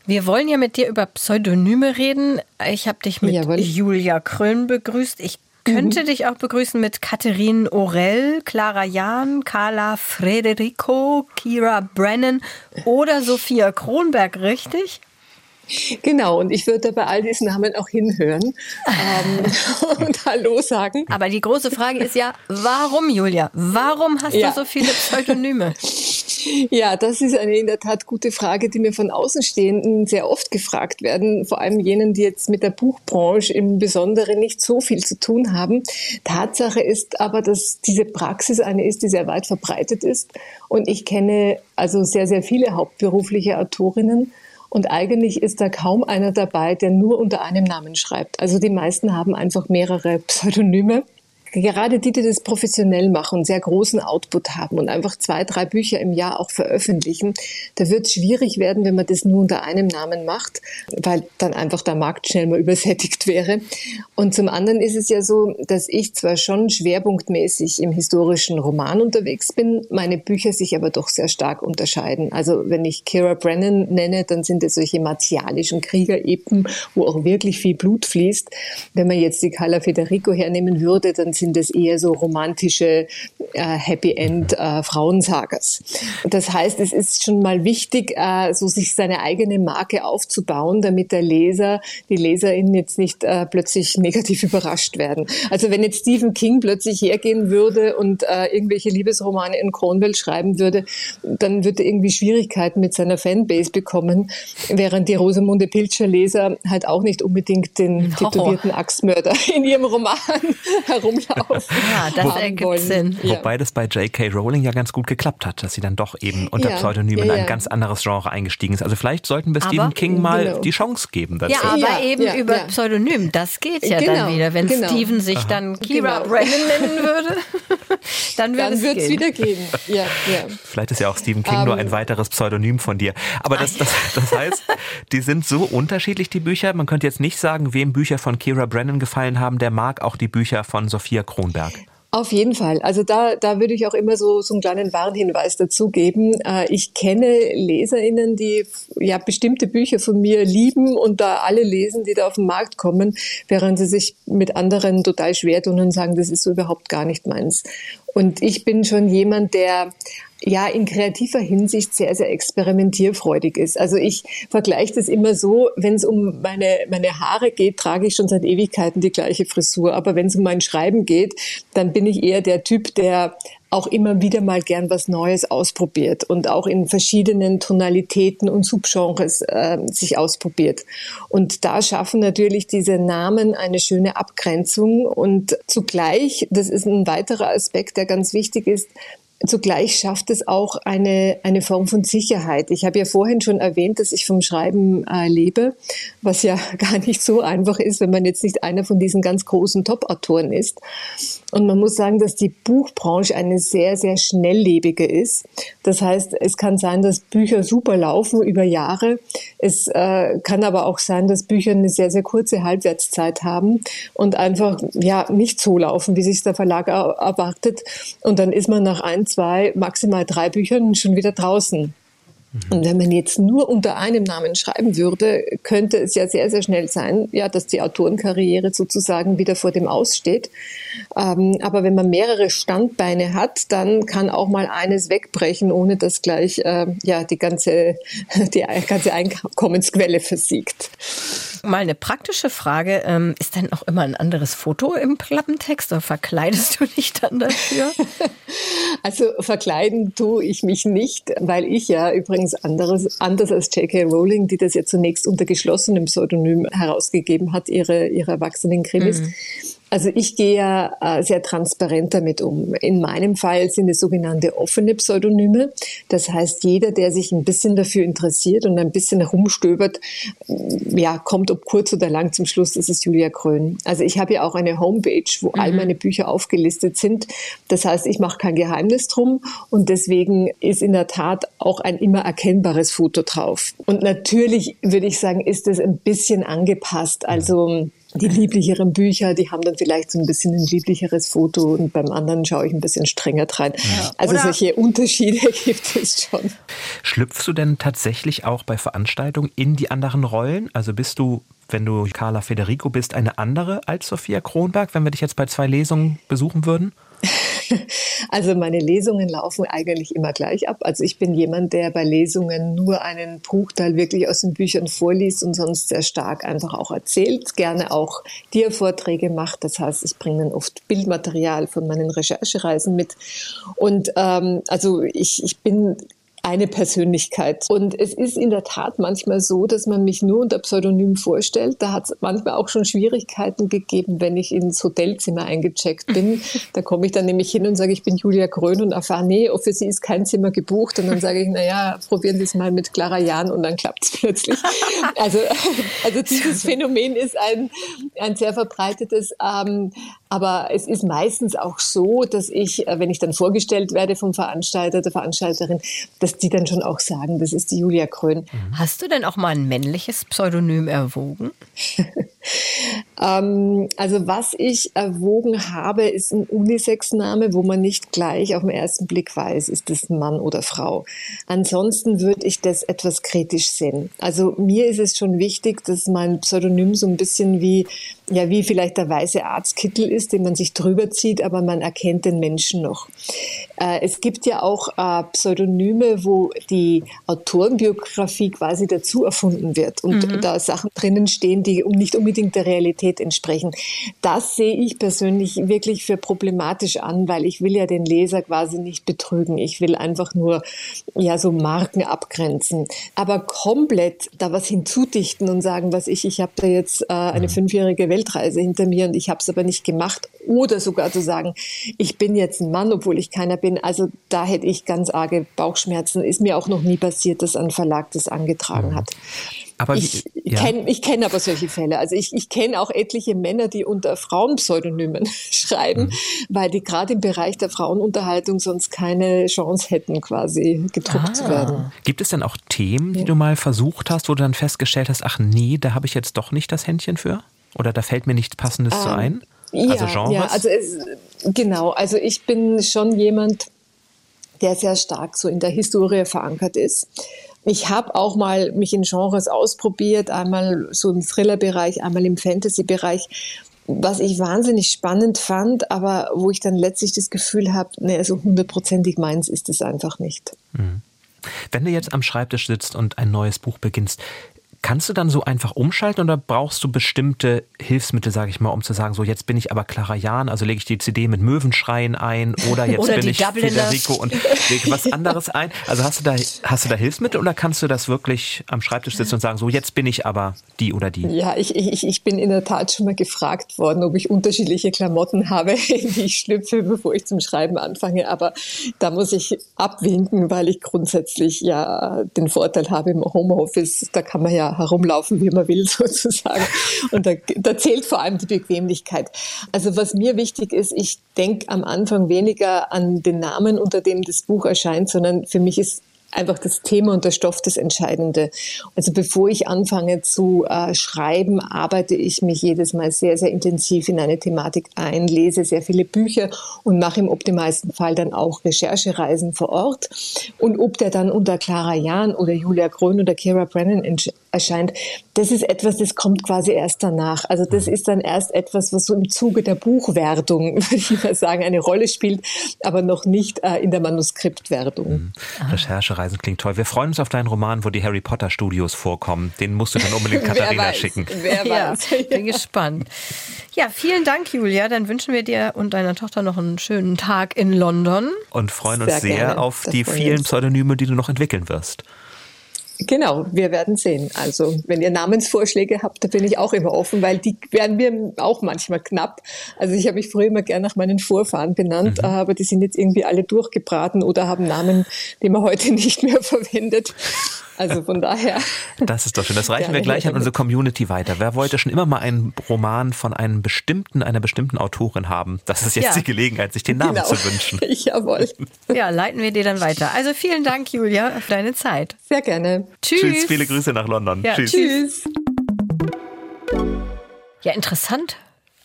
Wir wollen ja mit dir über Pseudonyme reden. Ich habe dich mit Jawohl. Julia Krön begrüßt. Ich könnte mhm. dich auch begrüßen mit Katharine Orell, Clara Jahn, Carla Frederico, Kira Brennan oder Sophia Kronberg, richtig? Genau, und ich würde bei all diesen Namen auch hinhören ähm, und Hallo sagen. Aber die große Frage ist ja, warum, Julia? Warum hast ja. du so viele Pseudonyme? Ja, das ist eine in der Tat gute Frage, die mir von Außenstehenden sehr oft gefragt werden, vor allem jenen, die jetzt mit der Buchbranche im Besonderen nicht so viel zu tun haben. Tatsache ist aber, dass diese Praxis eine ist, die sehr weit verbreitet ist. Und ich kenne also sehr, sehr viele hauptberufliche Autorinnen. Und eigentlich ist da kaum einer dabei, der nur unter einem Namen schreibt. Also die meisten haben einfach mehrere Pseudonyme gerade die, die das professionell machen, sehr großen Output haben und einfach zwei, drei Bücher im Jahr auch veröffentlichen, da wird es schwierig werden, wenn man das nur unter einem Namen macht, weil dann einfach der Markt schnell mal übersättigt wäre. Und zum anderen ist es ja so, dass ich zwar schon schwerpunktmäßig im historischen Roman unterwegs bin, meine Bücher sich aber doch sehr stark unterscheiden. Also wenn ich Kira Brennan nenne, dann sind es solche martialischen Kriegerepen, wo auch wirklich viel Blut fließt. Wenn man jetzt die Carla Federico hernehmen würde, dann sind sind es eher so romantische äh, Happy End äh, Frauensagers. Das heißt, es ist schon mal wichtig, äh, so sich seine eigene Marke aufzubauen, damit der Leser, die Leserinnen jetzt nicht äh, plötzlich negativ überrascht werden. Also wenn jetzt Stephen King plötzlich hergehen würde und äh, irgendwelche Liebesromane in Cornwall schreiben würde, dann würde er irgendwie Schwierigkeiten mit seiner Fanbase bekommen, während die Rosamunde Pilcher Leser halt auch nicht unbedingt den tätowierten Axtmörder in ihrem Roman herumlaufen auf. Ja, das ergibt Sinn. Wobei das bei J.K. Rowling ja ganz gut geklappt hat, dass sie dann doch eben unter ja, Pseudonym in ein ganz anderes Genre eingestiegen ist. Also vielleicht sollten wir aber, Stephen King mal genau. die Chance geben dazu. Ja, aber eben über Pseudonym. Das geht ja genau, dann wieder. Wenn genau. Steven sich Aha. dann Kira genau. Brennan nennen würde, dann würde dann es wieder gehen. Ja, ja. Vielleicht ist ja auch Stephen King um, nur ein ähm. weiteres Pseudonym von dir. Aber das, das, das heißt, die sind so unterschiedlich, die Bücher. Man könnte jetzt nicht sagen, wem Bücher von Kira Brennan gefallen haben, der mag auch die Bücher von Sophia Kronberg. Auf jeden Fall. Also da, da würde ich auch immer so, so einen kleinen Warnhinweis dazu geben. Äh, ich kenne LeserInnen, die ja bestimmte Bücher von mir lieben und da alle lesen, die da auf den Markt kommen, während sie sich mit anderen total schwer tun und sagen, das ist so überhaupt gar nicht meins. Und ich bin schon jemand, der ja in kreativer Hinsicht sehr, sehr experimentierfreudig ist. Also ich vergleiche das immer so, wenn es um meine, meine Haare geht, trage ich schon seit Ewigkeiten die gleiche Frisur. Aber wenn es um mein Schreiben geht, dann bin ich eher der Typ, der auch immer wieder mal gern was Neues ausprobiert und auch in verschiedenen Tonalitäten und Subgenres äh, sich ausprobiert. Und da schaffen natürlich diese Namen eine schöne Abgrenzung und zugleich, das ist ein weiterer Aspekt, der ganz wichtig ist, Zugleich schafft es auch eine, eine Form von Sicherheit. Ich habe ja vorhin schon erwähnt, dass ich vom Schreiben äh, lebe, was ja gar nicht so einfach ist, wenn man jetzt nicht einer von diesen ganz großen Top-Autoren ist. Und man muss sagen, dass die Buchbranche eine sehr, sehr schnelllebige ist. Das heißt, es kann sein, dass Bücher super laufen über Jahre. Es äh, kann aber auch sein, dass Bücher eine sehr, sehr kurze Halbwertszeit haben und einfach ja nicht so laufen, wie sich der Verlag erwartet. Und dann ist man nach ein, zwei, maximal drei Büchern schon wieder draußen. Und wenn man jetzt nur unter einem Namen schreiben würde, könnte es ja sehr, sehr schnell sein, ja, dass die Autorenkarriere sozusagen wieder vor dem Aussteht. Ähm, aber wenn man mehrere Standbeine hat, dann kann auch mal eines wegbrechen, ohne dass gleich äh, ja die ganze die ganze Einkommensquelle versiegt. Mal eine praktische Frage: ähm, Ist denn auch immer ein anderes Foto im Klappentext oder verkleidest du dich dann dafür? Also verkleiden tue ich mich nicht, weil ich ja übrigens anderes, anders als J.K. Rowling, die das ja zunächst unter geschlossenem Pseudonym herausgegeben hat, ihre, ihre erwachsenen Krimis. Mhm. Also ich gehe ja äh, sehr transparent damit um. In meinem Fall sind es sogenannte offene Pseudonyme. Das heißt, jeder, der sich ein bisschen dafür interessiert und ein bisschen herumstöbert, mm, ja, kommt ob kurz oder lang zum Schluss, ist Julia Krön. Also ich habe ja auch eine Homepage, wo mhm. all meine Bücher aufgelistet sind. Das heißt, ich mache kein Geheimnis drum und deswegen ist in der Tat auch ein immer erkennbares Foto drauf. Und natürlich würde ich sagen, ist es ein bisschen angepasst. Also die lieblicheren Bücher, die haben dann vielleicht so ein bisschen ein lieblicheres Foto und beim anderen schaue ich ein bisschen strenger rein. Ja. Also Oder solche Unterschiede gibt es schon. Schlüpfst du denn tatsächlich auch bei Veranstaltungen in die anderen Rollen? Also bist du, wenn du Carla Federico bist, eine andere als Sophia Kronberg, wenn wir dich jetzt bei zwei Lesungen besuchen würden? Also meine Lesungen laufen eigentlich immer gleich ab. Also ich bin jemand, der bei Lesungen nur einen Bruchteil wirklich aus den Büchern vorliest und sonst sehr stark einfach auch erzählt, gerne auch Dia-Vorträge macht. Das heißt, ich bringe dann oft Bildmaterial von meinen Recherchereisen mit. Und ähm, also ich, ich bin eine Persönlichkeit. Und es ist in der Tat manchmal so, dass man mich nur unter Pseudonym vorstellt. Da hat es manchmal auch schon Schwierigkeiten gegeben, wenn ich ins Hotelzimmer eingecheckt bin. Da komme ich dann nämlich hin und sage, ich bin Julia Grön und erfahre, nee, für Sie ist kein Zimmer gebucht. Und dann sage ich, naja, probieren Sie es mal mit Clara Jahn und dann klappt es plötzlich. Also, also dieses Phänomen ist ein, ein sehr verbreitetes. Ähm, aber es ist meistens auch so, dass ich, äh, wenn ich dann vorgestellt werde vom Veranstalter, der Veranstalterin, dass die dann schon auch sagen, das ist die Julia Krön. Hast du denn auch mal ein männliches Pseudonym erwogen? ähm, also was ich erwogen habe, ist ein Unisex-Name, wo man nicht gleich auf den ersten Blick weiß, ist das Mann oder Frau. Ansonsten würde ich das etwas kritisch sehen. Also mir ist es schon wichtig, dass mein Pseudonym so ein bisschen wie ja, wie vielleicht der weiße Arztkittel ist, den man sich drüber zieht, aber man erkennt den Menschen noch. Äh, es gibt ja auch äh, Pseudonyme, wo die Autorenbiografie quasi dazu erfunden wird und mhm. da Sachen drinnen stehen, die nicht unbedingt der Realität entsprechen. Das sehe ich persönlich wirklich für problematisch an, weil ich will ja den Leser quasi nicht betrügen. Ich will einfach nur ja so Marken abgrenzen. Aber komplett da was hinzudichten und sagen, was ich, ich habe da jetzt äh, eine mhm. fünfjährige Weltreise hinter mir und ich habe es aber nicht gemacht. Oder sogar zu sagen, ich bin jetzt ein Mann, obwohl ich keiner bin. Also da hätte ich ganz arge Bauchschmerzen. Ist mir auch noch nie passiert, dass ein Verlag das angetragen hat. Aber ich ja. kenne kenn aber solche Fälle. Also ich, ich kenne auch etliche Männer, die unter Frauenpseudonymen schreiben, mhm. weil die gerade im Bereich der Frauenunterhaltung sonst keine Chance hätten, quasi gedruckt ah. zu werden. Gibt es denn auch Themen, die ja. du mal versucht hast, wo du dann festgestellt hast, ach nee, da habe ich jetzt doch nicht das Händchen für? Oder da fällt mir nichts Passendes ähm, zu ein? Also ja, Genres? Ja, also es, genau. Also ich bin schon jemand, der sehr stark so in der Historie verankert ist. Ich habe auch mal mich in Genres ausprobiert, einmal so im Thriller-Bereich, einmal im Fantasy-Bereich. was ich wahnsinnig spannend fand, aber wo ich dann letztlich das Gefühl habe, nee, so hundertprozentig meins ist es einfach nicht. Mhm. Wenn du jetzt am Schreibtisch sitzt und ein neues Buch beginnst, Kannst du dann so einfach umschalten oder brauchst du bestimmte Hilfsmittel, sage ich mal, um zu sagen, so jetzt bin ich aber Clara Jahn, also lege ich die CD mit Möwenschreien ein oder jetzt oder bin ich Federico und lege was anderes ein? Also hast du da hast du da Hilfsmittel oder kannst du das wirklich am Schreibtisch sitzen und sagen, so jetzt bin ich aber die oder die? Ja, ich, ich, ich bin in der Tat schon mal gefragt worden, ob ich unterschiedliche Klamotten habe, in die ich schlüpfe, bevor ich zum Schreiben anfange. Aber da muss ich abwinken, weil ich grundsätzlich ja den Vorteil habe im Homeoffice, da kann man ja herumlaufen, wie man will sozusagen. Und da, da zählt vor allem die Bequemlichkeit. Also was mir wichtig ist, ich denke am Anfang weniger an den Namen, unter dem das Buch erscheint, sondern für mich ist einfach das Thema und der Stoff das Entscheidende. Also bevor ich anfange zu äh, schreiben, arbeite ich mich jedes Mal sehr, sehr intensiv in eine Thematik ein, lese sehr viele Bücher und mache im optimalsten Fall dann auch Recherchereisen vor Ort. Und ob der dann unter Clara Jahn oder Julia Grön oder Kira Brennan erscheint, das ist etwas, das kommt quasi erst danach. Also das ist dann erst etwas, was so im Zuge der Buchwertung, würde ich mal sagen, eine Rolle spielt, aber noch nicht äh, in der Manuskriptwertung. Mhm. Recherchereisen klingt toll. Wir freuen uns auf deinen Roman, wo die Harry Potter Studios vorkommen. Den musst du dann unbedingt Katharina wer weiß, schicken. Wer weiß. Ja, bin gespannt. Ja, vielen Dank, Julia. Dann wünschen wir dir und deiner Tochter noch einen schönen Tag in London. Und freuen uns sehr, sehr auf das die vielen Pseudonyme, die du noch entwickeln wirst. Genau, wir werden sehen. Also wenn ihr Namensvorschläge habt, da bin ich auch immer offen, weil die werden mir auch manchmal knapp. Also ich habe mich früher immer gern nach meinen Vorfahren benannt, mhm. aber die sind jetzt irgendwie alle durchgebraten oder haben Namen, die man heute nicht mehr verwendet. Also von daher. Das ist doch schön. Das reichen wir gleich an unsere Community weiter. Wer wollte schon immer mal einen Roman von einem bestimmten, einer bestimmten Autorin haben? Das ist jetzt ja. die Gelegenheit, sich den Namen genau. zu wünschen. Jawohl. Ja, leiten wir dir dann weiter. Also vielen Dank, Julia, für deine Zeit. Sehr gerne. Tschüss. Tschüss. Viele Grüße nach London. Ja, tschüss. tschüss. Ja, interessant.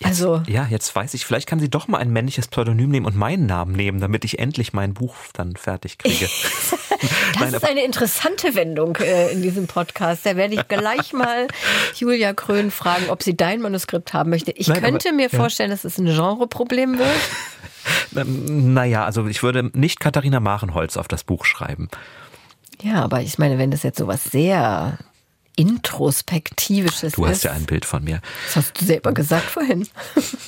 Jetzt, also ja, jetzt weiß ich, vielleicht kann sie doch mal ein männliches Pseudonym nehmen und meinen Namen nehmen, damit ich endlich mein Buch dann fertig kriege. das Nein, ist eine interessante Wendung äh, in diesem Podcast. Da werde ich gleich mal Julia Krön fragen, ob sie dein Manuskript haben möchte. Ich Nein, könnte aber, mir vorstellen, ja. dass es ein Genreproblem wird. Naja, also ich würde nicht Katharina Marenholz auf das Buch schreiben. Ja, aber ich meine, wenn das jetzt sowas sehr introspektivisches Du hast ist. ja ein Bild von mir. Das hast du selber gesagt vorhin.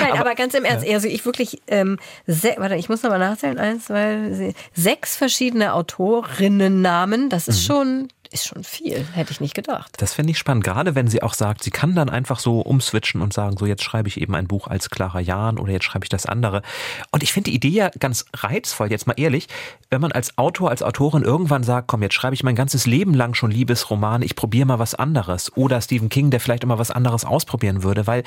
Nein, aber, aber, ganz im Ernst, also ich wirklich, ähm, warte, ich muss nochmal nachzählen, eins, zwei, sechs verschiedene Autorinnennamen, das ist mhm. schon ist schon viel, hätte ich nicht gedacht. Das finde ich spannend, gerade wenn sie auch sagt, sie kann dann einfach so umswitchen und sagen, so jetzt schreibe ich eben ein Buch als Clara Jahn oder jetzt schreibe ich das andere. Und ich finde die Idee ja ganz reizvoll, jetzt mal ehrlich, wenn man als Autor, als Autorin irgendwann sagt, komm, jetzt schreibe ich mein ganzes Leben lang schon Liebesroman, ich probiere mal was anderes. Oder Stephen King, der vielleicht immer was anderes ausprobieren würde, weil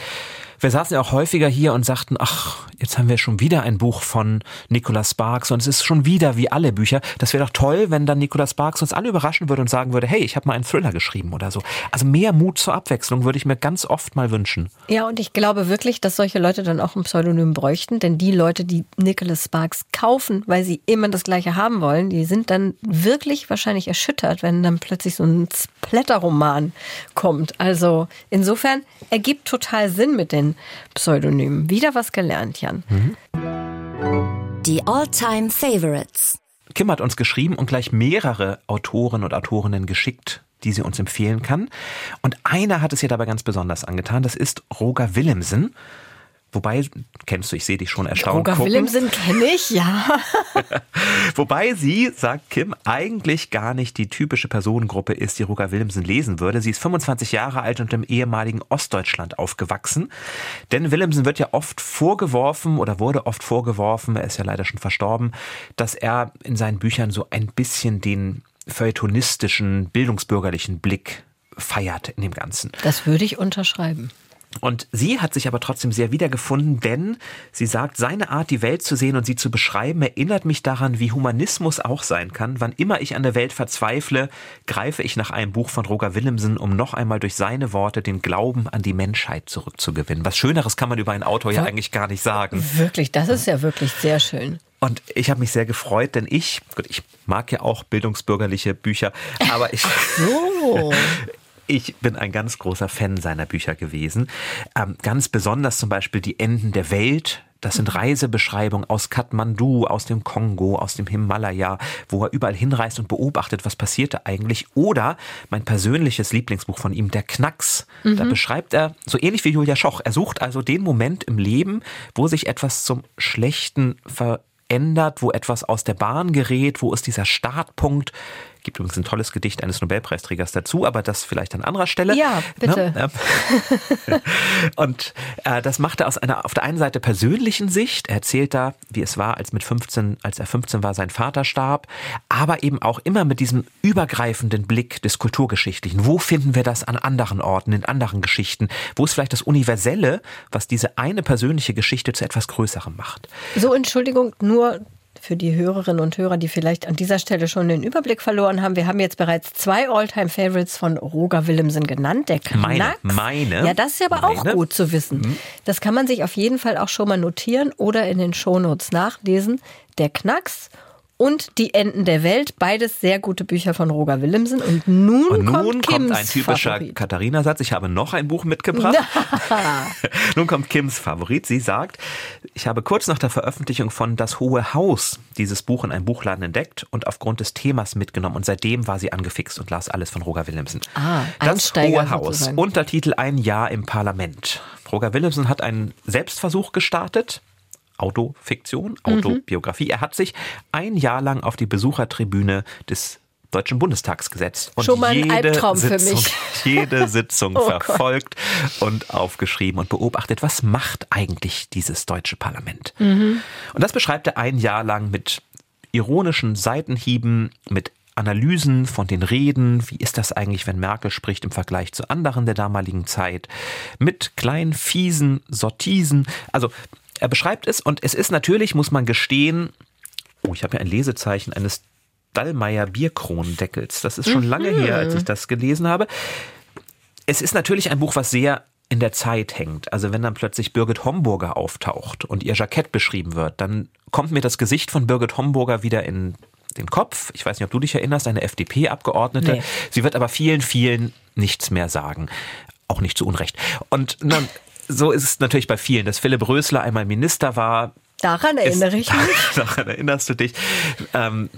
wir saßen ja auch häufiger hier und sagten, ach, jetzt haben wir schon wieder ein Buch von Nicholas Sparks und es ist schon wieder wie alle Bücher. Das wäre doch toll, wenn dann Nicholas Sparks uns alle überraschen würde und sagen, sagen würde, hey, ich habe mal einen Thriller geschrieben oder so. Also mehr Mut zur Abwechslung würde ich mir ganz oft mal wünschen. Ja, und ich glaube wirklich, dass solche Leute dann auch ein Pseudonym bräuchten, denn die Leute, die Nicholas Sparks kaufen, weil sie immer das Gleiche haben wollen, die sind dann wirklich wahrscheinlich erschüttert, wenn dann plötzlich so ein Splatterroman kommt. Also insofern ergibt total Sinn mit den Pseudonymen. Wieder was gelernt, Jan. Mhm. Die All-Time Favorites. Kim hat uns geschrieben und gleich mehrere Autoren und Autorinnen geschickt, die sie uns empfehlen kann. Und einer hat es ihr dabei ganz besonders angetan. Das ist Roger Willemsen. Wobei, kennst du, ich sehe dich schon erstaunt. Roger gucken. Willemsen kenne ich, ja. Wobei sie, sagt Kim, eigentlich gar nicht die typische Personengruppe ist, die Roger Willemsen lesen würde. Sie ist 25 Jahre alt und im ehemaligen Ostdeutschland aufgewachsen. Denn Willemsen wird ja oft vorgeworfen oder wurde oft vorgeworfen, er ist ja leider schon verstorben, dass er in seinen Büchern so ein bisschen den feuilletonistischen, bildungsbürgerlichen Blick feiert in dem Ganzen. Das würde ich unterschreiben. Und sie hat sich aber trotzdem sehr wiedergefunden, denn sie sagt, seine Art, die Welt zu sehen und sie zu beschreiben, erinnert mich daran, wie Humanismus auch sein kann. Wann immer ich an der Welt verzweifle, greife ich nach einem Buch von Roger Willemsen, um noch einmal durch seine Worte den Glauben an die Menschheit zurückzugewinnen. Was Schöneres kann man über einen Autor ja eigentlich gar nicht sagen. Wirklich, das ist ja wirklich sehr schön. Und ich habe mich sehr gefreut, denn ich, gut, ich mag ja auch bildungsbürgerliche Bücher, aber ich, so. Ich bin ein ganz großer Fan seiner Bücher gewesen. Ähm, ganz besonders zum Beispiel die Enden der Welt, das sind Reisebeschreibungen aus Kathmandu, aus dem Kongo, aus dem Himalaya, wo er überall hinreist und beobachtet, was passierte eigentlich. Oder mein persönliches Lieblingsbuch von ihm, Der Knacks. Mhm. Da beschreibt er, so ähnlich wie Julia Schoch, er sucht also den Moment im Leben, wo sich etwas zum Schlechten verändert, wo etwas aus der Bahn gerät, wo ist dieser Startpunkt, Gibt übrigens ein tolles Gedicht eines Nobelpreisträgers dazu, aber das vielleicht an anderer Stelle. Ja, bitte. Ne? Und äh, das macht er aus einer auf der einen Seite persönlichen Sicht. Er erzählt da, wie es war, als mit 15, als er 15 war, sein Vater starb, aber eben auch immer mit diesem übergreifenden Blick des Kulturgeschichtlichen. Wo finden wir das an anderen Orten, in anderen Geschichten? Wo ist vielleicht das Universelle, was diese eine persönliche Geschichte zu etwas Größerem macht? So, Entschuldigung, nur für die Hörerinnen und Hörer, die vielleicht an dieser Stelle schon den Überblick verloren haben. Wir haben jetzt bereits zwei Alltime-Favorites von Roger Willemsen genannt. Der Knacks. Meine, meine. Ja, das ist aber meine. auch gut zu wissen. Mhm. Das kann man sich auf jeden Fall auch schon mal notieren oder in den Shownotes nachlesen. Der Knacks und Die Enden der Welt. Beides sehr gute Bücher von Roger Willemsen. Und nun, und nun kommt, kommt ein typischer Katharina-Satz. Ich habe noch ein Buch mitgebracht. nun kommt Kims Favorit. Sie sagt, ich habe kurz nach der Veröffentlichung von Das Hohe Haus dieses Buch in einem Buchladen entdeckt und aufgrund des Themas mitgenommen. Und seitdem war sie angefixt und las alles von Roger Willemsen. Ah, das Hohe Haus. Sozusagen. Untertitel Ein Jahr im Parlament. Roger Willemsen hat einen Selbstversuch gestartet Autofiktion, Autobiografie. Mhm. Er hat sich ein Jahr lang auf die Besuchertribüne des Deutschen Bundestags gesetzt und Schon mal ein jede Albtraum Sitzung, für mich. jede Sitzung oh verfolgt Gott. und aufgeschrieben und beobachtet, was macht eigentlich dieses deutsche Parlament. Mhm. Und das beschreibt er ein Jahr lang mit ironischen Seitenhieben, mit Analysen von den Reden, wie ist das eigentlich, wenn Merkel spricht im Vergleich zu anderen der damaligen Zeit, mit kleinen fiesen Sortisen. Also er beschreibt es und es ist natürlich, muss man gestehen, oh, ich habe ja ein Lesezeichen eines Dallmayr Bierkronendeckels. Das ist schon mhm. lange her, als ich das gelesen habe. Es ist natürlich ein Buch, was sehr in der Zeit hängt. Also wenn dann plötzlich Birgit Homburger auftaucht und ihr Jackett beschrieben wird, dann kommt mir das Gesicht von Birgit Homburger wieder in den Kopf. Ich weiß nicht, ob du dich erinnerst, eine FDP-Abgeordnete. Nee. Sie wird aber vielen, vielen nichts mehr sagen. Auch nicht zu Unrecht. Und dann so ist es natürlich bei vielen, dass Philipp Rösler einmal Minister war. Daran erinnere ist, ich mich. Daran erinnerst du dich. Ähm,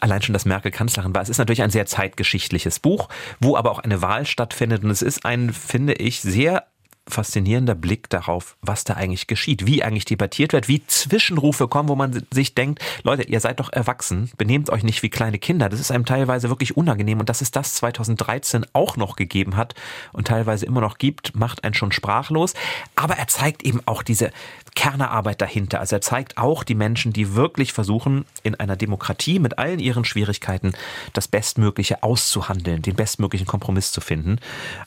allein schon, dass Merkel Kanzlerin war. Es ist natürlich ein sehr zeitgeschichtliches Buch, wo aber auch eine Wahl stattfindet. Und es ist ein, finde ich, sehr faszinierender Blick darauf, was da eigentlich geschieht, wie eigentlich debattiert wird, wie Zwischenrufe kommen, wo man sich denkt, Leute, ihr seid doch erwachsen, benehmt euch nicht wie kleine Kinder. Das ist einem teilweise wirklich unangenehm und dass es das 2013 auch noch gegeben hat und teilweise immer noch gibt, macht einen schon sprachlos. Aber er zeigt eben auch diese Kernerarbeit dahinter. Also er zeigt auch die Menschen, die wirklich versuchen, in einer Demokratie mit allen ihren Schwierigkeiten das Bestmögliche auszuhandeln, den bestmöglichen Kompromiss zu finden.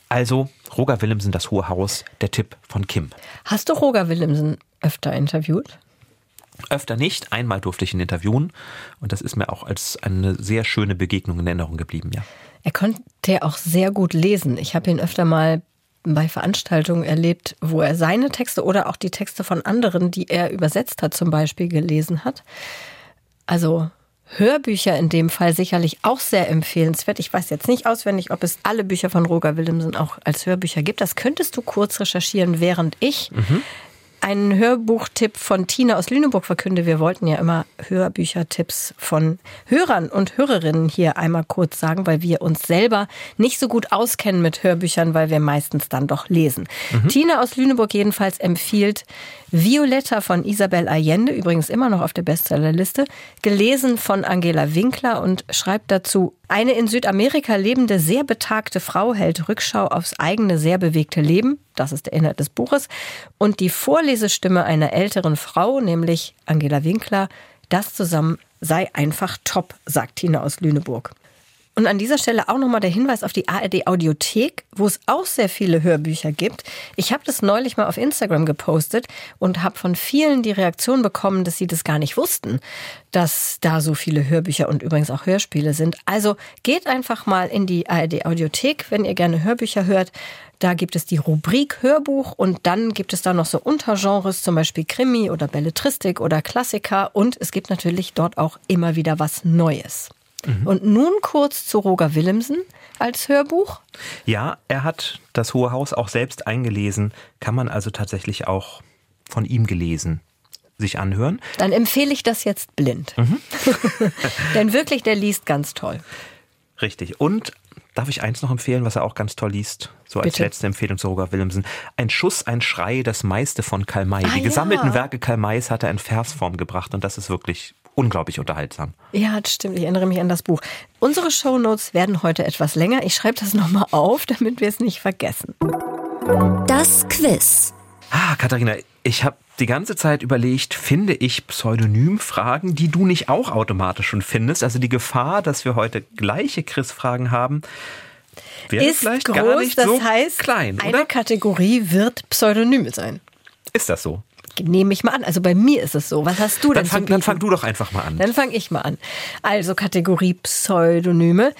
Also Roger Willemsen, das Hohe Haus, der Tipp von Kim. Hast du Roger Willemsen öfter interviewt? Öfter nicht. Einmal durfte ich ihn interviewen und das ist mir auch als eine sehr schöne Begegnung in Erinnerung geblieben, ja. Er konnte auch sehr gut lesen. Ich habe ihn öfter mal bei Veranstaltungen erlebt, wo er seine Texte oder auch die Texte von anderen, die er übersetzt hat, zum Beispiel gelesen hat. Also Hörbücher in dem Fall sicherlich auch sehr empfehlenswert. Ich weiß jetzt nicht auswendig, ob es alle Bücher von Roger Willemsen auch als Hörbücher gibt. Das könntest du kurz recherchieren, während ich mhm einen Hörbuchtipp von Tina aus Lüneburg verkünde. Wir wollten ja immer Hörbüchertipps von Hörern und Hörerinnen hier einmal kurz sagen, weil wir uns selber nicht so gut auskennen mit Hörbüchern, weil wir meistens dann doch lesen. Mhm. Tina aus Lüneburg jedenfalls empfiehlt Violetta von Isabel Allende, übrigens immer noch auf der Bestsellerliste, gelesen von Angela Winkler und schreibt dazu, eine in Südamerika lebende, sehr betagte Frau hält Rückschau aufs eigene, sehr bewegte Leben. Das ist der Inhalt des Buches. Und die Vorlesestimme einer älteren Frau, nämlich Angela Winkler, das zusammen sei einfach top, sagt Tina aus Lüneburg. Und an dieser Stelle auch nochmal der Hinweis auf die ARD Audiothek, wo es auch sehr viele Hörbücher gibt. Ich habe das neulich mal auf Instagram gepostet und habe von vielen die Reaktion bekommen, dass sie das gar nicht wussten, dass da so viele Hörbücher und übrigens auch Hörspiele sind. Also geht einfach mal in die ARD Audiothek, wenn ihr gerne Hörbücher hört. Da gibt es die Rubrik Hörbuch und dann gibt es da noch so Untergenres, zum Beispiel Krimi oder Belletristik oder Klassiker und es gibt natürlich dort auch immer wieder was Neues. Mhm. Und nun kurz zu Roger Willemsen als Hörbuch. Ja, er hat das Hohe Haus auch selbst eingelesen, kann man also tatsächlich auch von ihm gelesen sich anhören. Dann empfehle ich das jetzt blind. Mhm. Denn wirklich, der liest ganz toll. Richtig. Und darf ich eins noch empfehlen, was er auch ganz toll liest? So als Bitte? letzte Empfehlung zu Roger Willemsen. Ein Schuss, ein Schrei, das meiste von Karl May. Ah, Die gesammelten ja. Werke Karl Mays hat er in Versform gebracht und das ist wirklich unglaublich unterhaltsam. Ja, das stimmt. Ich erinnere mich an das Buch. Unsere Shownotes werden heute etwas länger. Ich schreibe das nochmal auf, damit wir es nicht vergessen. Das Quiz. Ah, Katharina, ich habe die ganze Zeit überlegt, finde ich Pseudonymfragen, die du nicht auch automatisch schon findest? Also die Gefahr, dass wir heute gleiche Chris-Fragen haben, wäre ist vielleicht groß, gar nicht das so heißt, klein, oder? Eine Kategorie wird Pseudonyme sein. Ist das so? Nehme ich mal an. Also bei mir ist es so. Was hast du dann denn fang, Dann fang du doch einfach mal an. Dann fange ich mal an. Also Kategorie Pseudonyme.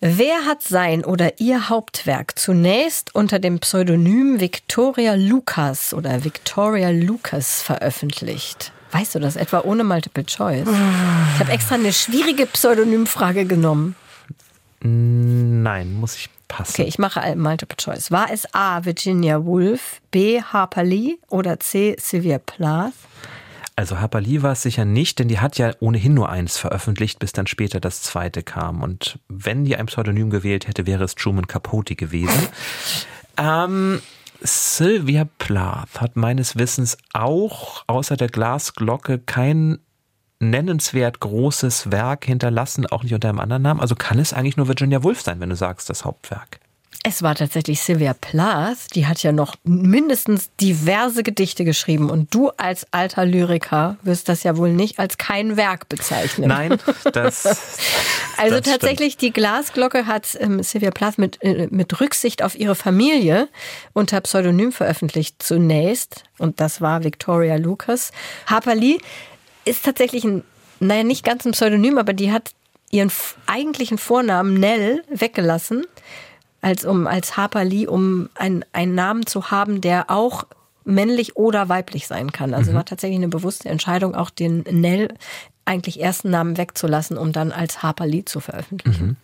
Wer hat sein oder ihr Hauptwerk zunächst unter dem Pseudonym Victoria Lucas oder Victoria Lucas veröffentlicht? Weißt du das etwa ohne Multiple Choice? Ich habe extra eine schwierige Pseudonymfrage genommen. Nein, muss ich passen. Okay, ich mache Multiple Choice. War es A. Virginia Woolf, B. Harper Lee oder C. Sylvia Plath? Also Harper Lee war es sicher nicht, denn die hat ja ohnehin nur eins veröffentlicht, bis dann später das zweite kam. Und wenn die ein Pseudonym gewählt hätte, wäre es Truman Capote gewesen. ähm, Sylvia Plath hat meines Wissens auch außer der Glasglocke kein nennenswert großes Werk hinterlassen, auch nicht unter einem anderen Namen. Also kann es eigentlich nur Virginia Woolf sein, wenn du sagst, das Hauptwerk. Es war tatsächlich Sylvia Plath, die hat ja noch mindestens diverse Gedichte geschrieben und du als alter Lyriker wirst das ja wohl nicht als kein Werk bezeichnen. Nein, das. also das tatsächlich stimmt. die Glasglocke hat ähm, Sylvia Plath mit, äh, mit Rücksicht auf ihre Familie unter Pseudonym veröffentlicht zunächst und das war Victoria Lucas. Harper Lee ist tatsächlich ein, naja, nicht ganz ein Pseudonym, aber die hat ihren eigentlichen Vornamen Nell weggelassen als um als Harper Lee, um einen, einen Namen zu haben, der auch männlich oder weiblich sein kann. Also mhm. war tatsächlich eine bewusste Entscheidung, auch den Nell eigentlich ersten Namen wegzulassen, um dann als Harper Lee zu veröffentlichen. Mhm.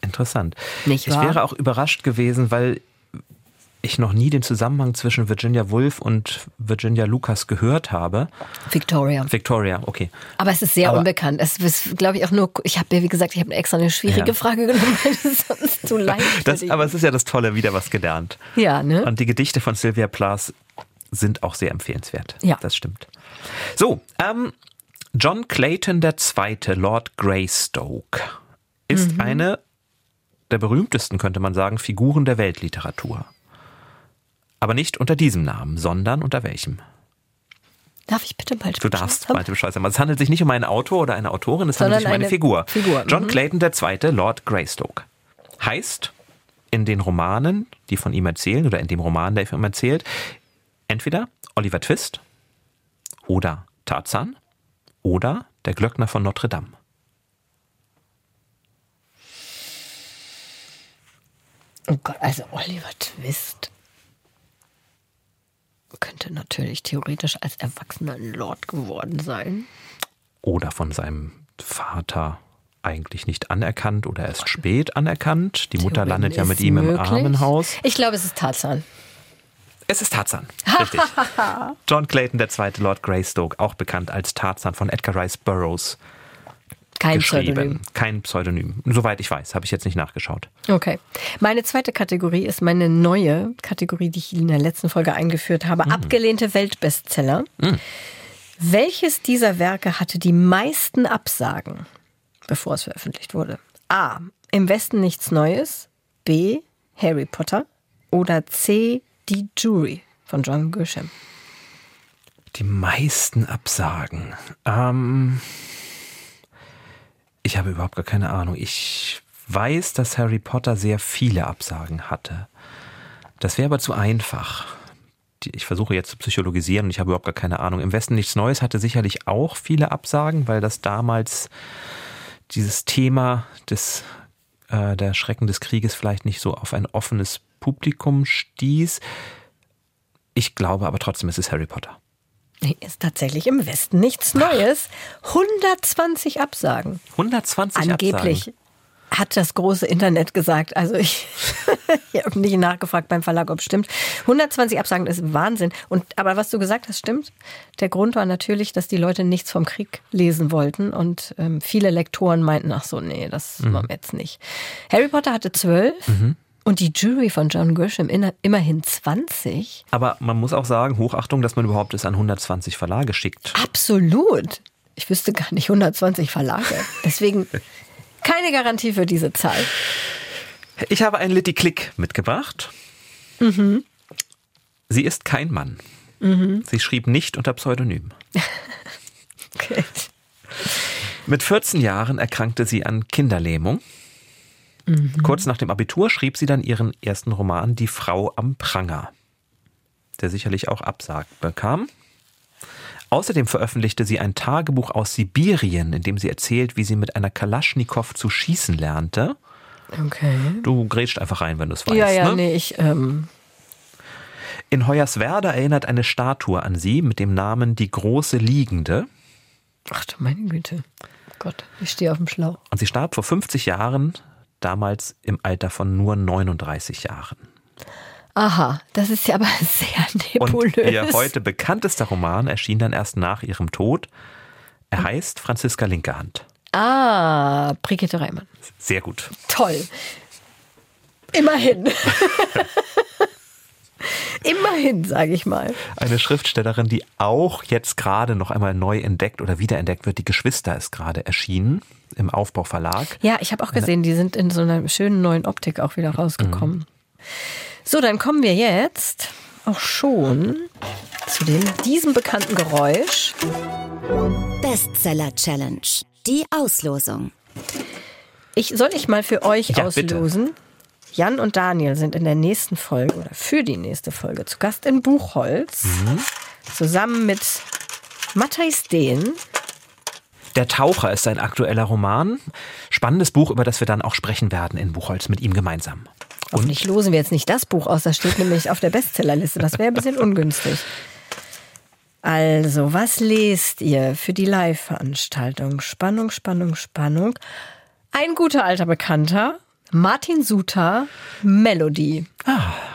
Interessant. Nicht wahr? Ich wäre auch überrascht gewesen, weil ich noch nie den Zusammenhang zwischen Virginia Woolf und Virginia Lucas gehört habe. Victoria. Victoria, okay. Aber es ist sehr Aber unbekannt. Es ist, glaube ich, auch nur, ich habe ja, wie gesagt, ich habe extra eine schwierige ja. Frage genommen, weil es sonst zu leicht das, Aber es ist ja das Tolle, wieder was gelernt. Ja, ne? Und die Gedichte von Sylvia Plath sind auch sehr empfehlenswert. Ja. Das stimmt. So, ähm, John Clayton II., Lord Greystoke, ist mhm. eine der berühmtesten, könnte man sagen, Figuren der Weltliteratur. Aber nicht unter diesem Namen, sondern unter welchem? Darf ich bitte bald Du darfst bald Bescheid sagen. Es handelt sich nicht um einen Autor oder eine Autorin, es sondern handelt sich um eine, eine Figur. Figur. John mhm. Clayton II., Lord Greystoke. Heißt in den Romanen, die von ihm erzählen, oder in dem Roman, der von ihm erzählt, entweder Oliver Twist oder Tarzan oder der Glöckner von Notre Dame. Oh Gott, also Oliver Twist könnte natürlich theoretisch als Erwachsener ein Lord geworden sein. Oder von seinem Vater eigentlich nicht anerkannt oder erst spät anerkannt. Die Mutter landet ja mit ihm möglich. im Armenhaus. Ich glaube, es ist Tarzan. Es ist Tarzan, richtig. John Clayton, der zweite Lord Greystoke, auch bekannt als Tarzan von Edgar Rice Burroughs. Kein Pseudonym. Kein Pseudonym. Soweit ich weiß, habe ich jetzt nicht nachgeschaut. Okay. Meine zweite Kategorie ist meine neue Kategorie, die ich in der letzten Folge eingeführt habe. Mhm. Abgelehnte Weltbestseller. Mhm. Welches dieser Werke hatte die meisten Absagen, bevor es veröffentlicht wurde? A. Im Westen nichts Neues. B. Harry Potter. Oder C. Die Jury von John Grisham. Die meisten Absagen. Ähm. Ich habe überhaupt gar keine Ahnung. Ich weiß, dass Harry Potter sehr viele Absagen hatte. Das wäre aber zu einfach. Ich versuche jetzt zu psychologisieren und ich habe überhaupt gar keine Ahnung. Im Westen nichts Neues hatte sicherlich auch viele Absagen, weil das damals dieses Thema des äh, der Schrecken des Krieges vielleicht nicht so auf ein offenes Publikum stieß. Ich glaube aber trotzdem, es ist Harry Potter. Nee, ist tatsächlich im Westen nichts Neues. 120 Absagen. 120 Angeblich Absagen. hat das große Internet gesagt. Also ich, ich habe nicht nachgefragt beim Verlag, ob es stimmt. 120 Absagen ist Wahnsinn. Und aber was du gesagt hast, stimmt. Der Grund war natürlich, dass die Leute nichts vom Krieg lesen wollten und ähm, viele Lektoren meinten, ach so, nee, das Mhm. machen wir jetzt nicht. Harry Potter hatte zwölf und die Jury von John Grisham immerhin 20. Aber man muss auch sagen, Hochachtung, dass man überhaupt es an 120 Verlage schickt. Absolut. Ich wüsste gar nicht 120 Verlage. Deswegen keine Garantie für diese Zahl. Ich habe einen Litty Klick mitgebracht. Sie ist kein Mann. Sie schrieb nicht unter Pseudonym. Okay. Mit 14 Jahren erkrankte sie an Kinderlähmung. Kurz nach dem Abitur schrieb sie dann ihren ersten Roman Die Frau am Pranger, der sicherlich auch Absag bekam. Außerdem veröffentlichte sie ein Tagebuch aus Sibirien, in dem sie erzählt, wie sie mit einer Kalaschnikow zu schießen lernte. Okay. Du grätscht einfach rein, wenn du es weißt. Ja, ja, ne? nee, ich, ähm, In Hoyerswerda erinnert eine Statue an sie mit dem Namen Die große Liegende. ach du meine Güte. Gott, ich stehe auf dem Schlauch. Und sie starb vor 50 Jahren, damals im Alter von nur 39 Jahren. Aha, das ist ja aber sehr Und nebulös. ihr heute bekanntester Roman erschien dann erst nach ihrem Tod. Er heißt Franziska Linkehand. Ah, Brigitte Reimann. Sehr gut. Toll. Immerhin. Immerhin, sage ich mal. Eine Schriftstellerin, die auch jetzt gerade noch einmal neu entdeckt oder wiederentdeckt wird. Die Geschwister ist gerade erschienen im Aufbauverlag. Ja, ich habe auch gesehen, die sind in so einer schönen neuen Optik auch wieder rausgekommen. So, dann kommen wir jetzt auch schon zu dem, diesem bekannten Geräusch. Bestseller Challenge. Die Auslosung. Ich, soll ich mal für euch Ja, bitte. Jan und Daniel sind in der nächsten Folge oder für die nächste Folge zu Gast in Buchholz. Mhm. Zusammen mit Matthijs Dehn. Der Taucher ist ein aktueller Roman. Spannendes Buch, über das wir dann auch sprechen werden in Buchholz mit ihm gemeinsam. Hoffentlich losen wir jetzt nicht das Buch aus, das steht nämlich auf der Bestsellerliste. Das wäre ein bisschen ungünstig. Also, was lest ihr für die Live-Veranstaltung? Spannung, Spannung, Spannung. Ein guter alter Bekannter, Martin Suter, Melody.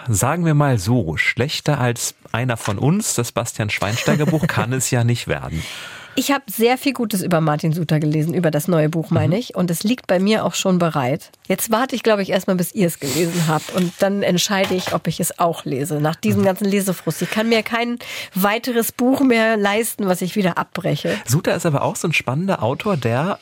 Sagen wir mal so, schlechter als einer von uns, das Bastian Schweinsteiger Buch, kann es ja nicht werden. Ich habe sehr viel Gutes über Martin Suter gelesen, über das neue Buch, meine ich. Und es liegt bei mir auch schon bereit. Jetzt warte ich, glaube ich, erstmal, bis ihr es gelesen habt. Und dann entscheide ich, ob ich es auch lese. Nach diesem ganzen Lesefrust. Ich kann mir kein weiteres Buch mehr leisten, was ich wieder abbreche. Suter ist aber auch so ein spannender Autor, der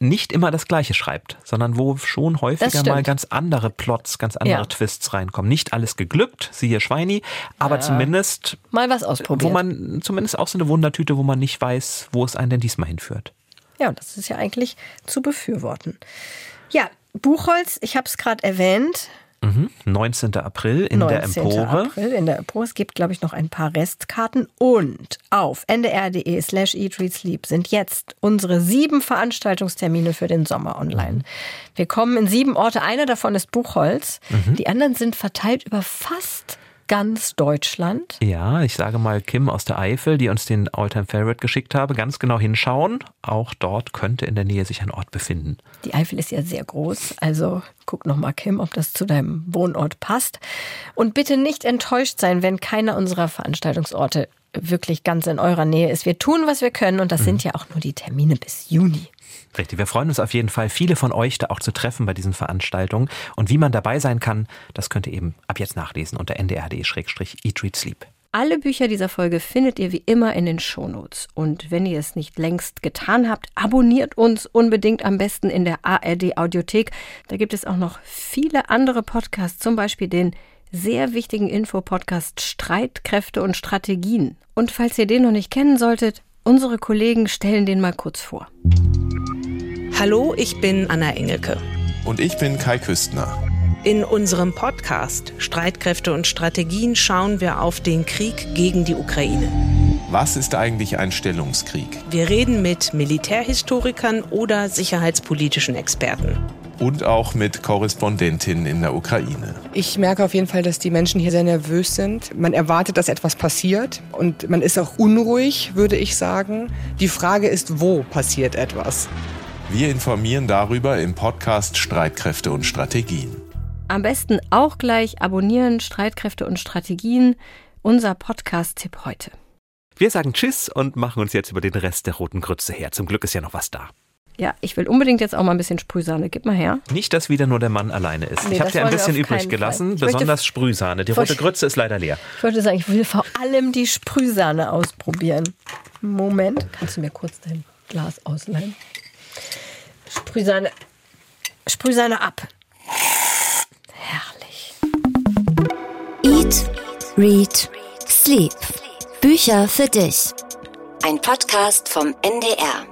nicht immer das Gleiche schreibt, sondern wo schon häufiger mal ganz andere Plots, ganz andere Ja. Twists reinkommen. Nicht alles geglückt, siehe Schweini, aber zumindest, Mal was ausprobiert. wo man zumindest auch so eine Wundertüte, wo man nicht weiß, wo es einen denn diesmal hinführt. Ja, und das ist ja eigentlich zu befürworten. Ja, Buchholz, ich habe es gerade erwähnt. Mhm. 19. April in der 19. Empore. April in der Empore. Es gibt, glaube ich, noch ein paar Restkarten. Und auf ndr.de slash eat, read, sleep sind jetzt unsere sieben Veranstaltungstermine für den Sommer online. Wir kommen in sieben Orte. Einer davon ist Buchholz. Die anderen sind verteilt über fast ganz Deutschland. Ja, ich sage mal Kim aus der Eifel, die uns den Alltime Favorite geschickt habe, ganz genau hinschauen. Auch dort könnte in der Nähe sich ein Ort befinden. Die Eifel ist ja sehr groß, also guck noch mal, Kim, ob das zu deinem Wohnort passt. Und bitte nicht enttäuscht sein, wenn keiner unserer Veranstaltungsorte wirklich ganz in eurer Nähe ist. Wir tun, was wir können und das sind ja auch nur die Termine bis Juni. Richtig, wir freuen uns auf jeden Fall, viele von euch da auch zu treffen bei diesen Veranstaltungen. Und wie man dabei sein kann, das könnt ihr eben ab jetzt nachlesen unter ndr.de-eat, read, sleep. Alle Bücher dieser Folge findet ihr wie immer in den Shownotes. Und wenn ihr es nicht längst getan habt, abonniert uns unbedingt am besten in der ARD Audiothek. Da gibt es auch noch viele andere Podcasts, zum Beispiel den sehr wichtigen Infopodcast Streitkräfte und Strategien. Und falls ihr den noch nicht kennen solltet, unsere Kollegen stellen den mal kurz vor. Hallo, ich bin Anna Engelke. Und ich bin Kai Küstner. In unserem Podcast Streitkräfte und Strategien schauen wir auf den Krieg gegen die Ukraine. Was ist eigentlich ein Stellungskrieg? Wir reden mit Militärhistorikern oder sicherheitspolitischen Experten. Und auch mit Korrespondentinnen in der Ukraine. Ich merke auf jeden Fall, dass die Menschen hier sehr nervös sind. Man erwartet, dass etwas passiert und man ist auch unruhig, würde ich sagen. Die Frage ist, wo passiert etwas? Wir informieren darüber im Podcast Streitkräfte und Strategien. Am besten auch gleich abonnieren Streitkräfte und Strategien, unser Podcast-Tipp heute. Wir sagen Tschüss und machen uns jetzt über den Rest der roten Grütze her. Zum Glück ist ja noch was da. Ja, ich will unbedingt jetzt auch mal ein bisschen Sprühsahne. Gib mal her. Nicht, dass wieder nur der Mann alleine ist. Nee, ich habe dir ein bisschen übrig gelassen, besonders Sprühsahne. Die rote Grütze ist leider leer. Ich wollte sagen, ich will vor allem die Sprühsahne ausprobieren. Moment, kannst du mir kurz dein Glas ausleihen? Sprühsahne. Sprühsahne ab. Herrlich. Eat, Read, Sleep. Bücher für dich. Ein Podcast vom NDR.